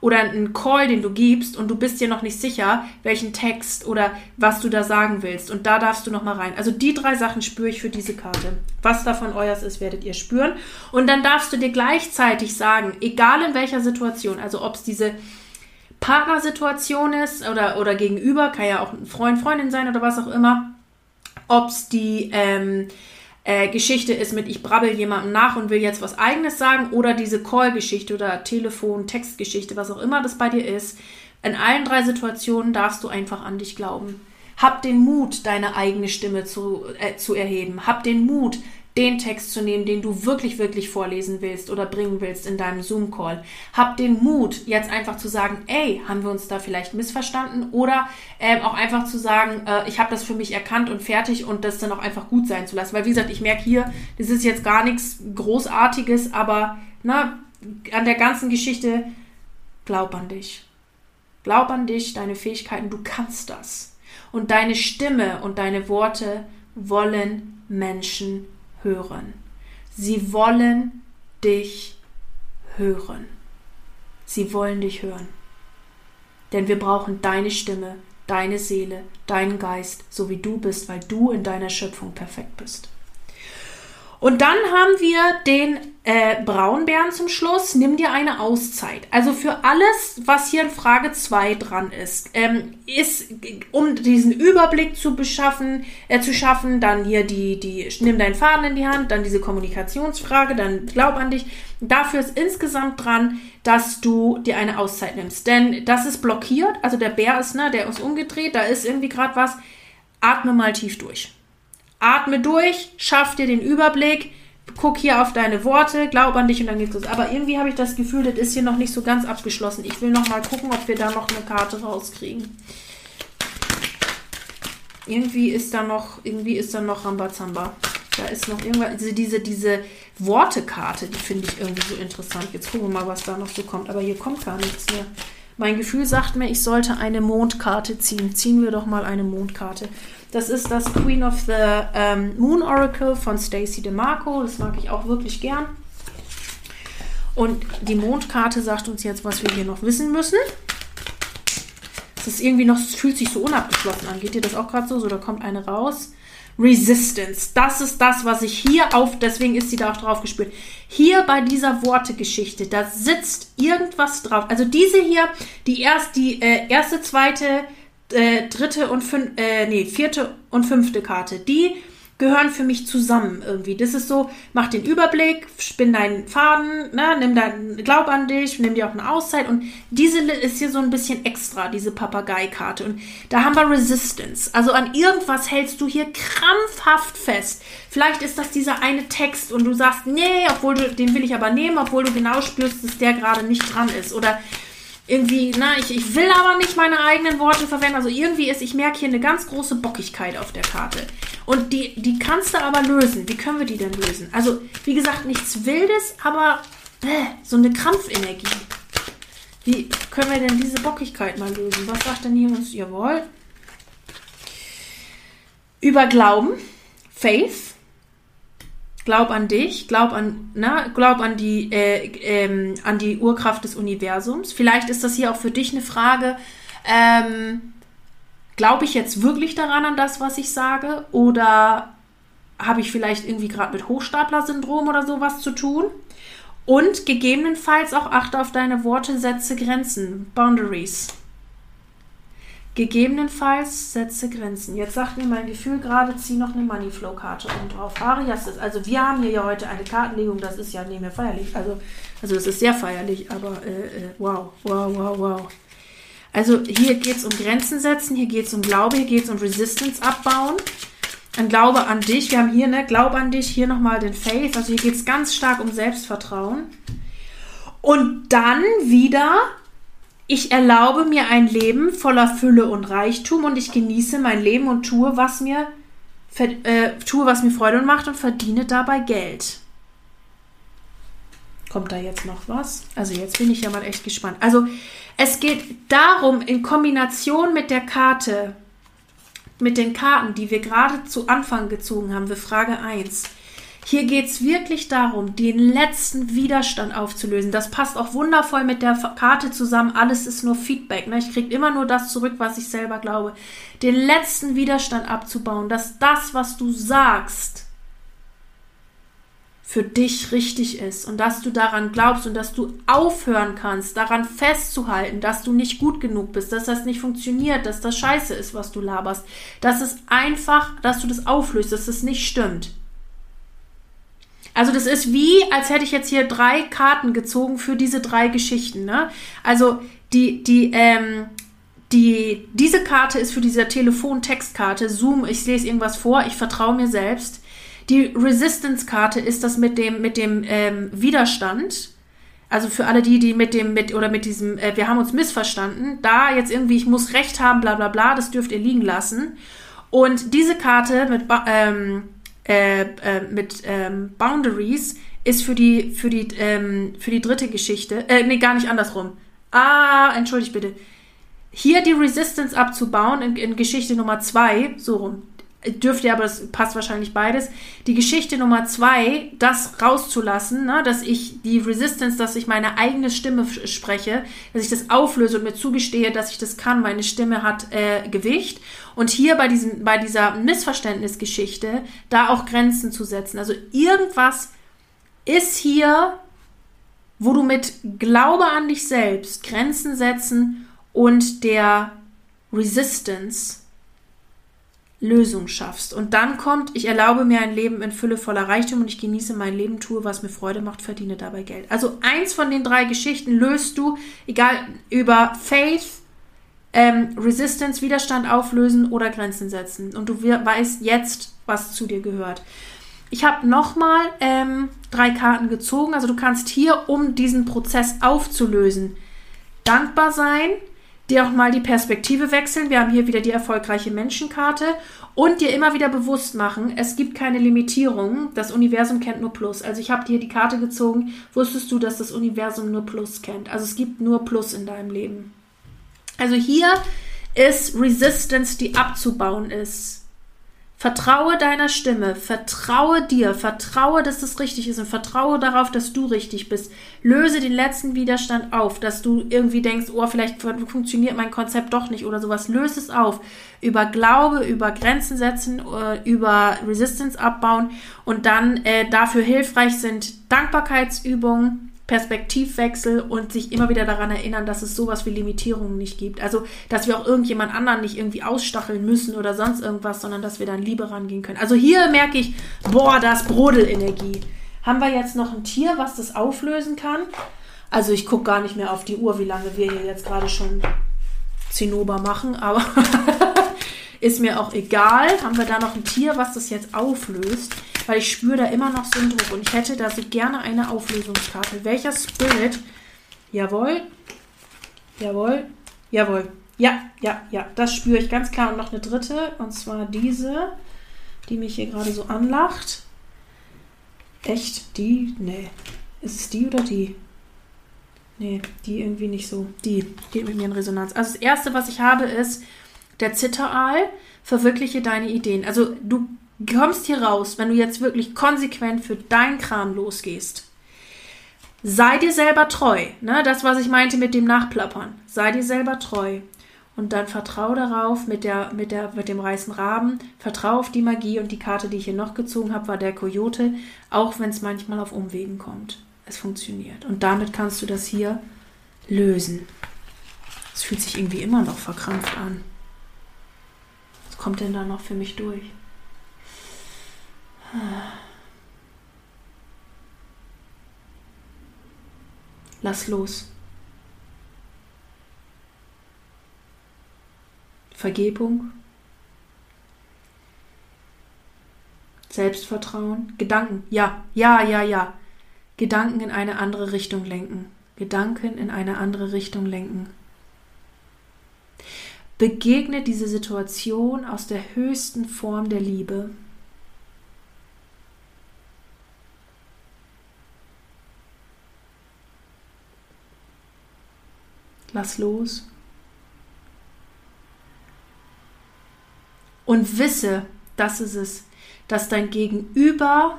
oder einen Call, den du gibst und du bist dir noch nicht sicher, welchen Text oder was du da sagen willst. Und da darfst du noch mal rein. Also die drei Sachen spüre ich für diese Karte. Was davon euers ist, werdet ihr spüren. Und dann darfst du dir gleichzeitig sagen, egal in welcher Situation, also ob es diese Partnersituation ist oder, oder gegenüber, kann ja auch ein Freund, Freundin sein oder was auch immer, ob es die ähm, äh, Geschichte ist mit ich brabbel jemandem nach und will jetzt was eigenes sagen oder diese Call-Geschichte oder Telefon, Textgeschichte, was auch immer das bei dir ist. In allen drei Situationen darfst du einfach an dich glauben. Hab den Mut, deine eigene Stimme zu, äh, zu erheben. Hab den Mut, den Text zu nehmen, den du wirklich, wirklich vorlesen willst oder bringen willst in deinem Zoom-Call. Hab den Mut, jetzt einfach zu sagen, ey, haben wir uns da vielleicht missverstanden? Oder ähm, auch einfach zu sagen, äh, ich habe das für mich erkannt und fertig und das dann auch einfach gut sein zu lassen. Weil wie gesagt, ich merke hier, das ist jetzt gar nichts Großartiges, aber na, an der ganzen Geschichte, glaub an dich. Glaub an dich, deine Fähigkeiten, du kannst das. Und deine Stimme und deine Worte wollen Menschen hören. Sie wollen dich hören. Sie wollen dich hören. Denn wir brauchen deine Stimme, deine Seele, deinen Geist, so wie du bist, weil du in deiner Schöpfung perfekt bist. Und dann haben wir den äh, Braunbären zum Schluss. Nimm dir eine Auszeit. Also für alles, was hier in Frage 2 dran ist, ähm, ist, um diesen Überblick zu beschaffen, äh, zu schaffen, dann hier die, die, nimm deinen Faden in die Hand, dann diese Kommunikationsfrage, dann glaub an dich. Dafür ist insgesamt dran, dass du dir eine Auszeit nimmst. Denn das ist blockiert, also der Bär ist, ne, der ist umgedreht, da ist irgendwie gerade was. Atme mal tief durch. Atme durch, schaff dir den Überblick, guck hier auf deine Worte, glaub an dich und dann geht's los. Aber irgendwie habe ich das Gefühl, das ist hier noch nicht so ganz abgeschlossen. Ich will noch mal gucken, ob wir da noch eine Karte rauskriegen. irgendwie ist da noch, irgendwie ist da noch Rambazamba. Da ist noch irgendwas, also diese, diese Wortekarte, die finde ich irgendwie so interessant. Jetzt gucken wir mal, was da noch so kommt. Aber hier kommt gar nichts mehr. Mein Gefühl sagt mir, ich sollte eine Mondkarte ziehen. Ziehen wir doch mal eine Mondkarte. Das ist das Queen of the ähm, Moon Oracle von Stacey DeMarco. Das mag ich auch wirklich gern. Und die Mondkarte sagt uns jetzt, was wir hier noch wissen müssen. Es ist irgendwie noch, es fühlt sich so unabgeschlossen an. Geht dir das auch gerade so? So, da kommt eine raus. Resistance. Das ist das, was ich hier auf, deswegen ist sie da auch drauf gespielt. Hier bei dieser Wortegeschichte, da sitzt irgendwas drauf. Also diese hier, die erst, die äh, erste, zweite, äh, dritte und fün äh, nee, vierte und fünfte Karte, die gehören für mich zusammen irgendwie. Das ist so, mach den Überblick, spinn deinen Faden, ne, nimm deinen, glaub an dich, nimm dir auch eine Auszeit und diese ist hier so ein bisschen extra, diese Papagei-Karte und da haben wir Resistance. Also an irgendwas hältst du hier krampfhaft fest. Vielleicht ist das dieser eine Text und du sagst, nee, obwohl du, den will ich aber nehmen, obwohl du genau spürst, dass der gerade nicht dran ist oder irgendwie, na, ich, ich will aber nicht meine eigenen Worte verwenden. Also irgendwie ist, ich merke hier eine ganz große Bockigkeit auf der Karte. Und die, die kannst du aber lösen. Wie können wir die denn lösen? Also, wie gesagt, nichts Wildes, aber äh, so eine Krampfenergie. Wie können wir denn diese Bockigkeit mal lösen? Was sagt denn hier uns? Jawohl. Über Glauben, Faith, glaub an dich, glaub an, na, glaub an die, äh, ähm, an die Urkraft des Universums. Vielleicht ist das hier auch für dich eine Frage, ähm, glaube ich jetzt wirklich daran an das, was ich sage? Oder habe ich vielleicht irgendwie gerade mit Hochstapler-Syndrom oder sowas zu tun? Und gegebenenfalls auch achte auf deine Worte, Sätze, Grenzen, Boundaries. Gegebenenfalls setze Grenzen. Jetzt sagt mir mein Gefühl gerade, zieh noch eine Moneyflow-Karte oben drauf. Arias ist, also wir haben hier ja heute eine Kartenlegung, das ist ja nicht mehr feierlich. Also, also es ist sehr feierlich, aber äh, äh, wow, wow, wow, wow. Also hier geht es um Grenzen setzen, hier geht es um Glaube, hier geht es um Resistance abbauen. Ein Glaube an dich. Wir haben hier, ne, Glaube an dich, hier nochmal den Faith. Also hier geht es ganz stark um Selbstvertrauen. Und dann wieder ich erlaube mir ein Leben voller Fülle und Reichtum und ich genieße mein Leben und tue, was mir, äh, tue, was mir Freude macht und verdiene dabei Geld. Kommt da jetzt noch was? Also jetzt bin ich ja mal echt gespannt. Also es geht darum, in Kombination mit der Karte, mit den Karten, die wir gerade zu Anfang gezogen haben, für Frage 1, hier geht es wirklich darum, den letzten Widerstand aufzulösen. Das passt auch wundervoll mit der Karte zusammen. Alles ist nur Feedback. Ne? Ich kriege immer nur das zurück, was ich selber glaube. Den letzten Widerstand abzubauen, dass das, was du sagst, für dich richtig ist und dass du daran glaubst und dass du aufhören kannst, daran festzuhalten, dass du nicht gut genug bist, dass das nicht funktioniert, dass das scheiße ist, was du laberst. Das ist einfach, dass du das auflöst, dass das nicht stimmt. Also das ist wie, als hätte ich jetzt hier drei Karten gezogen für diese drei Geschichten. Ne? Also die, die, ähm, die, diese Karte ist für diese Telefon-Textkarte. Zoom, ich lese irgendwas vor, ich vertraue mir selbst. Die Resistance-Karte ist das mit dem, mit dem ähm, Widerstand. Also für alle die, die mit dem, mit, oder mit diesem, äh, wir haben uns missverstanden, da jetzt irgendwie, ich muss Recht haben, bla bla bla, das dürft ihr liegen lassen. Und diese Karte mit, ähm, äh, äh, mit ähm, Boundaries ist für die, für die, ähm, für die dritte Geschichte, äh, nee, gar nicht andersrum. Ah, entschuldigt bitte. Hier die Resistance abzubauen in, in Geschichte Nummer zwei, so rum dürfte aber, das passt wahrscheinlich beides. Die Geschichte Nummer zwei, das rauszulassen, ne, dass ich die Resistance, dass ich meine eigene Stimme spreche, dass ich das auflöse und mir zugestehe, dass ich das kann. Meine Stimme hat äh, Gewicht. Und hier bei, diesem, bei dieser Missverständnisgeschichte, da auch Grenzen zu setzen. Also irgendwas ist hier, wo du mit Glaube an dich selbst Grenzen setzen und der Resistance Lösung schaffst. Und dann kommt, ich erlaube mir ein Leben in Fülle voller Reichtum und ich genieße mein Leben, tue, was mir Freude macht, verdiene dabei Geld. Also eins von den drei Geschichten löst du, egal über Faith, ähm, Resistance, Widerstand auflösen oder Grenzen setzen. Und du weißt jetzt, was zu dir gehört. Ich habe nochmal ähm, drei Karten gezogen. Also du kannst hier, um diesen Prozess aufzulösen, dankbar sein, dir auch mal die Perspektive wechseln. Wir haben hier wieder die erfolgreiche Menschenkarte und dir immer wieder bewusst machen, es gibt keine Limitierung. Das Universum kennt nur Plus. Also ich habe dir die Karte gezogen. Wusstest du, dass das Universum nur Plus kennt? Also es gibt nur Plus in deinem Leben. Also hier ist Resistance, die abzubauen ist. Vertraue deiner Stimme, vertraue dir, vertraue, dass das richtig ist und vertraue darauf, dass du richtig bist. Löse den letzten Widerstand auf, dass du irgendwie denkst, oh, vielleicht funktioniert mein Konzept doch nicht oder sowas. Löse es auf. Über Glaube, über Grenzen setzen, äh, über Resistance abbauen und dann äh, dafür hilfreich sind Dankbarkeitsübungen, Perspektivwechsel und sich immer wieder daran erinnern, dass es sowas wie Limitierungen nicht gibt. Also, dass wir auch irgendjemand anderen nicht irgendwie ausstacheln müssen oder sonst irgendwas, sondern dass wir dann Liebe rangehen können. Also hier merke ich, boah, das Brodelenergie. Haben wir jetzt noch ein Tier, was das auflösen kann? Also ich gucke gar nicht mehr auf die Uhr, wie lange wir hier jetzt gerade schon Zinnober machen, aber ist mir auch egal. Haben wir da noch ein Tier, was das jetzt auflöst? weil ich spüre da immer noch so einen Druck und ich hätte da so gerne eine Auflösungskarte. Welcher Spirit? Jawohl. Jawohl. Jawohl. Ja, ja, ja, das spüre ich ganz klar. Und noch eine dritte, und zwar diese, die mich hier gerade so anlacht. Echt? Die? Nee. Ist es die oder die? Nee, die irgendwie nicht so. Die geht mit mir in Resonanz. Also das erste, was ich habe, ist der Zitteraal. Verwirkliche deine Ideen. Also du kommst hier raus, wenn du jetzt wirklich konsequent für deinen Kram losgehst. Sei dir selber treu, ne? Das, was ich meinte mit dem Nachplappern. Sei dir selber treu. Und dann vertraue darauf mit, der, mit, der, mit dem reißen Raben, vertraue auf die Magie und die Karte, die ich hier noch gezogen habe, war der Coyote, auch wenn es manchmal auf Umwegen kommt. Es funktioniert. Und damit kannst du das hier lösen. Es fühlt sich irgendwie immer noch verkrampft an. Kommt denn da noch für mich durch? Lass los. Vergebung. Selbstvertrauen. Gedanken. Ja, ja, ja, ja. Gedanken in eine andere Richtung lenken. Gedanken in eine andere Richtung lenken. Begegne diese Situation aus der höchsten Form der Liebe. Lass los. Und wisse, das ist es, dass dein Gegenüber,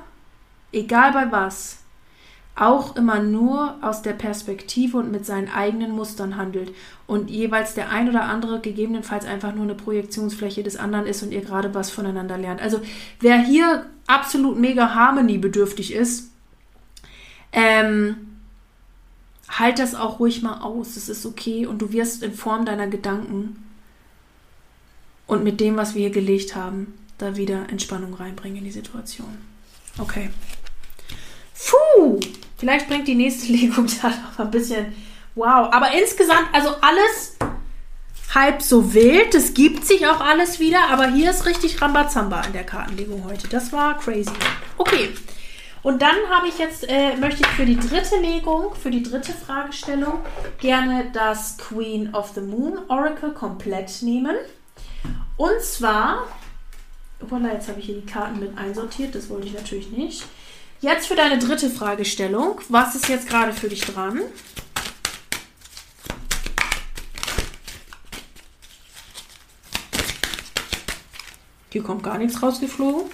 egal bei was, auch immer nur aus der Perspektive und mit seinen eigenen Mustern handelt und jeweils der ein oder andere gegebenenfalls einfach nur eine Projektionsfläche des anderen ist und ihr gerade was voneinander lernt. Also wer hier absolut mega harmoniebedürftig ist, ähm, halt das auch ruhig mal aus. Es ist okay und du wirst in Form deiner Gedanken und mit dem, was wir hier gelegt haben, da wieder Entspannung reinbringen in die Situation. Okay. Puh, vielleicht bringt die nächste Legung da noch ein bisschen wow. Aber insgesamt, also alles halb so wild. Es gibt sich auch alles wieder, aber hier ist richtig Rambazamba in der Kartenlegung heute. Das war crazy. Okay. Und dann habe ich jetzt, äh, möchte ich für die dritte Legung, für die dritte Fragestellung gerne das Queen of the Moon Oracle komplett nehmen. Und zwar, voilà, jetzt habe ich hier die Karten mit einsortiert, das wollte ich natürlich nicht. Jetzt für deine dritte Fragestellung, was ist jetzt gerade für dich dran? Hier kommt gar nichts rausgeflogen.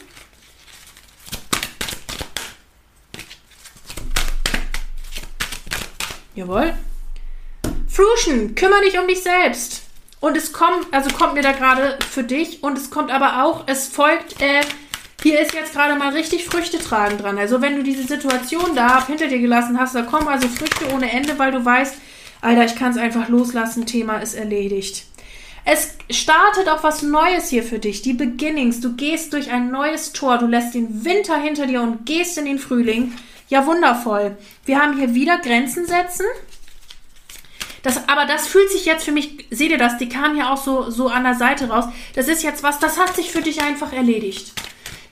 Jawohl. Fruschen, kümmere dich um dich selbst. Und es kommt, also kommt mir da gerade für dich und es kommt aber auch, es folgt, äh, hier ist jetzt gerade mal richtig Früchte tragen dran. Also wenn du diese Situation da hinter dir gelassen hast, da kommen also Früchte ohne Ende, weil du weißt, Alter, ich kann es einfach loslassen, Thema ist erledigt. Es startet auch was Neues hier für dich, die Beginnings. Du gehst durch ein neues Tor, du lässt den Winter hinter dir und gehst in den Frühling. Ja, wundervoll. Wir haben hier wieder Grenzen setzen. Das, aber das fühlt sich jetzt für mich, seht ihr das, die kam hier auch so, so an der Seite raus. Das ist jetzt was, das hat sich für dich einfach erledigt.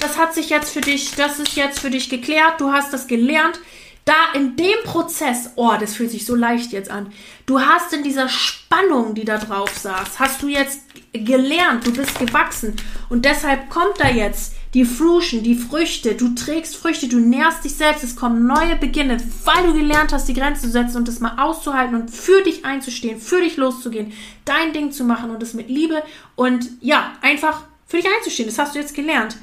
Das hat sich jetzt für dich, das ist jetzt für dich geklärt, du hast das gelernt. da in dem Prozess, oh, das fühlt sich so leicht jetzt an. Du hast in dieser Spannung, die da drauf saß, hast du jetzt gelernt, du bist gewachsen und deshalb kommt da jetzt die Fruschen, die Früchte, du trägst Früchte, du nährst dich selbst, es kommen neue Beginne, weil du gelernt hast, die Grenze zu setzen und das mal auszuhalten und für dich einzustehen, für dich loszugehen, dein Ding zu machen und es mit Liebe und ja, einfach für dich einzustehen. Das hast du jetzt gelernt.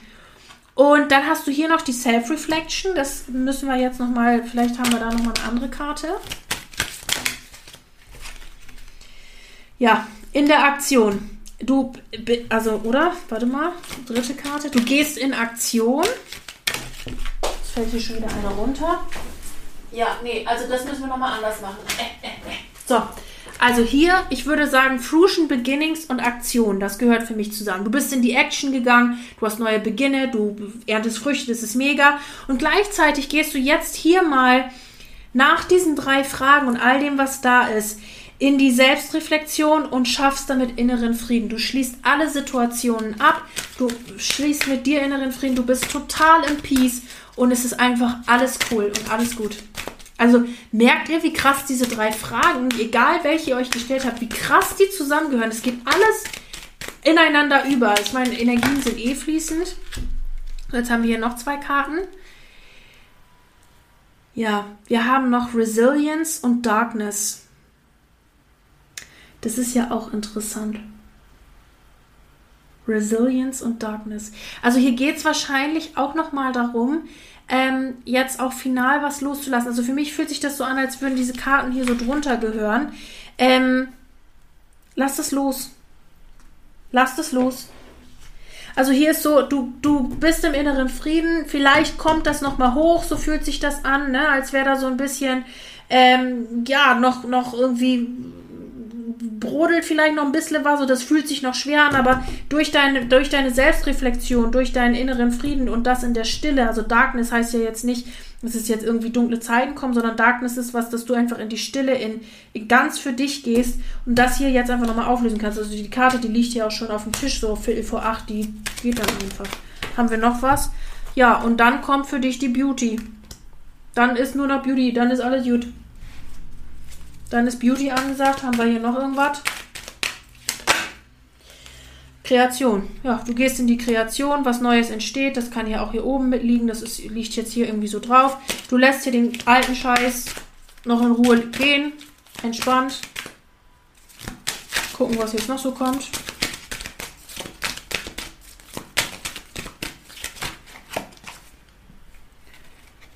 Und dann hast du hier noch die Self-Reflection. Das müssen wir jetzt nochmal, vielleicht haben wir da nochmal eine andere Karte. Ja, in der Aktion. Du, also, oder? Warte mal, dritte Karte. Du gehst in Aktion. Jetzt fällt hier schon wieder einer runter. Ja, nee, also das müssen wir nochmal anders machen. Äh, äh, äh. So, also hier, ich würde sagen, Fruition, Beginnings und Aktion, das gehört für mich zusammen. Du bist in die Action gegangen, du hast neue Beginne, du erntest Früchte, das ist mega. Und gleichzeitig gehst du jetzt hier mal nach diesen drei Fragen und all dem, was da ist, in die Selbstreflexion und schaffst damit inneren Frieden. Du schließt alle Situationen ab, du schließt mit dir inneren Frieden, du bist total im Peace und es ist einfach alles cool und alles gut. Also merkt ihr, wie krass diese drei Fragen, egal welche ihr euch gestellt habt, wie krass die zusammengehören. Es geht alles ineinander über. Ich meine, Energien sind eh fließend. Jetzt haben wir hier noch zwei Karten. Ja, wir haben noch Resilience und Darkness. Das ist ja auch interessant. Resilience und Darkness. Also hier geht es wahrscheinlich auch nochmal darum, ähm, jetzt auch final was loszulassen. Also für mich fühlt sich das so an, als würden diese Karten hier so drunter gehören. Ähm, lass das los. Lass das los. Also hier ist so, du, du bist im inneren Frieden, vielleicht kommt das nochmal hoch, so fühlt sich das an, ne? als wäre da so ein bisschen, ähm, ja, noch, noch irgendwie brodelt vielleicht noch ein bisschen was, so das fühlt sich noch schwer an, aber durch deine, durch deine Selbstreflexion, durch deinen inneren Frieden und das in der Stille, also Darkness heißt ja jetzt nicht, dass es jetzt irgendwie dunkle Zeiten kommen, sondern Darkness ist was, dass du einfach in die Stille, in, in ganz für dich gehst und das hier jetzt einfach nochmal auflösen kannst. Also die Karte, die liegt hier auch schon auf dem Tisch, so Viertel vor acht, die geht dann einfach. Haben wir noch was? Ja, und dann kommt für dich die Beauty. Dann ist nur noch Beauty, dann ist alles gut. Dann ist Beauty angesagt. Haben wir hier noch irgendwas? Kreation. Ja, du gehst in die Kreation, was Neues entsteht. Das kann ja auch hier oben mitliegen. Das ist, liegt jetzt hier irgendwie so drauf. Du lässt hier den alten Scheiß noch in Ruhe gehen. Entspannt. Gucken, was jetzt noch so kommt.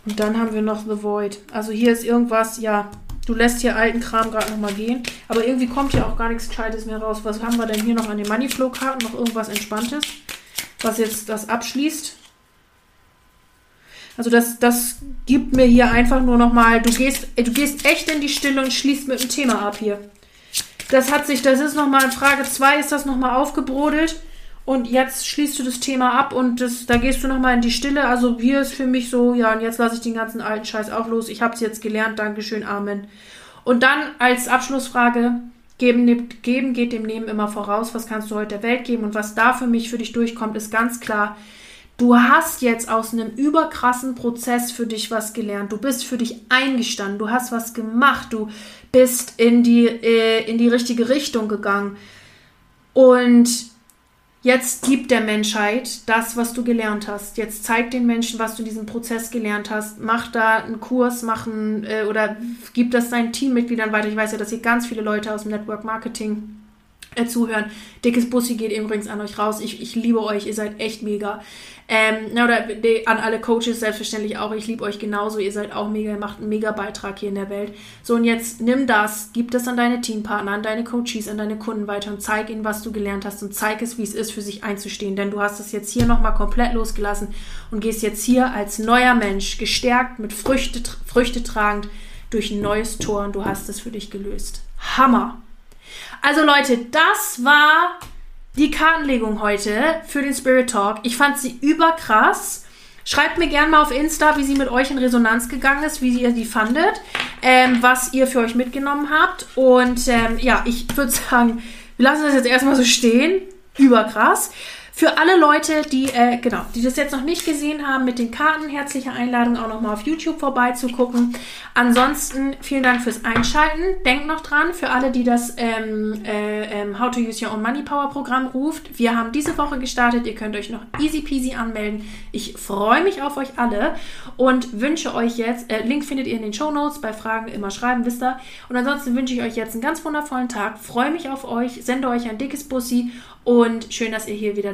Und dann haben wir noch The Void. Also hier ist irgendwas, ja, Du lässt hier alten Kram gerade nochmal gehen. Aber irgendwie kommt hier auch gar nichts Gescheites mehr raus. Was haben wir denn hier noch an den Moneyflow-Karten? Noch irgendwas Entspanntes, was jetzt das abschließt? Also das, das gibt mir hier einfach nur nochmal, du gehst, du gehst echt in die Stille und schließt mit dem Thema ab hier. Das hat sich, das ist nochmal in Frage 2, ist das nochmal aufgebrodelt. Und jetzt schließt du das Thema ab und das, da gehst du nochmal in die Stille. Also hier ist für mich so, ja, und jetzt lasse ich den ganzen alten Scheiß auch los. Ich habe es jetzt gelernt, Dankeschön, Amen. Und dann als Abschlussfrage, geben, geben geht dem Nehmen immer voraus. Was kannst du heute der Welt geben? Und was da für mich für dich durchkommt, ist ganz klar, du hast jetzt aus einem überkrassen Prozess für dich was gelernt. Du bist für dich eingestanden, du hast was gemacht, du bist in die, äh, in die richtige Richtung gegangen. Und Jetzt gib der Menschheit das, was du gelernt hast. Jetzt zeig den Menschen, was du in diesem Prozess gelernt hast. Mach da einen Kurs, machen äh, oder gib das deinen Teammitgliedern weiter. Ich weiß ja, dass hier ganz viele Leute aus dem Network Marketing äh, zuhören. Dickes Bussi geht übrigens an euch raus. Ich, ich liebe euch, ihr seid echt mega. Ähm, oder an alle Coaches selbstverständlich auch. Ich liebe euch genauso. Ihr seid auch mega, ihr macht einen mega Beitrag hier in der Welt. So, und jetzt nimm das, gib das an deine Teampartner, an deine Coaches, an deine Kunden weiter und zeig ihnen, was du gelernt hast und zeig es, wie es ist, für sich einzustehen. Denn du hast es jetzt hier nochmal komplett losgelassen und gehst jetzt hier als neuer Mensch, gestärkt, mit Früchte, Früchte tragend, durch ein neues Tor und du hast es für dich gelöst. Hammer! Also Leute, das war die Kartenlegung heute für den Spirit Talk. Ich fand sie überkrass. Schreibt mir gerne mal auf Insta, wie sie mit euch in Resonanz gegangen ist, wie ihr die fandet, ähm, was ihr für euch mitgenommen habt. Und ähm, ja, ich würde sagen, wir lassen das jetzt erstmal so stehen. Überkrass. Für alle Leute, die, äh, genau, die das jetzt noch nicht gesehen haben mit den Karten, herzliche Einladung auch nochmal auf YouTube vorbeizugucken. Ansonsten vielen Dank fürs Einschalten. Denkt noch dran, für alle, die das ähm, äh, ähm, How to Use Your Own Money Power Programm ruft. Wir haben diese Woche gestartet. Ihr könnt euch noch easy peasy anmelden. Ich freue mich auf euch alle und wünsche euch jetzt, äh, Link findet ihr in den Show Notes, bei Fragen immer schreiben, wisst ihr. Und ansonsten wünsche ich euch jetzt einen ganz wundervollen Tag. Freue mich auf euch, sende euch ein dickes Bussi und schön, dass ihr hier wieder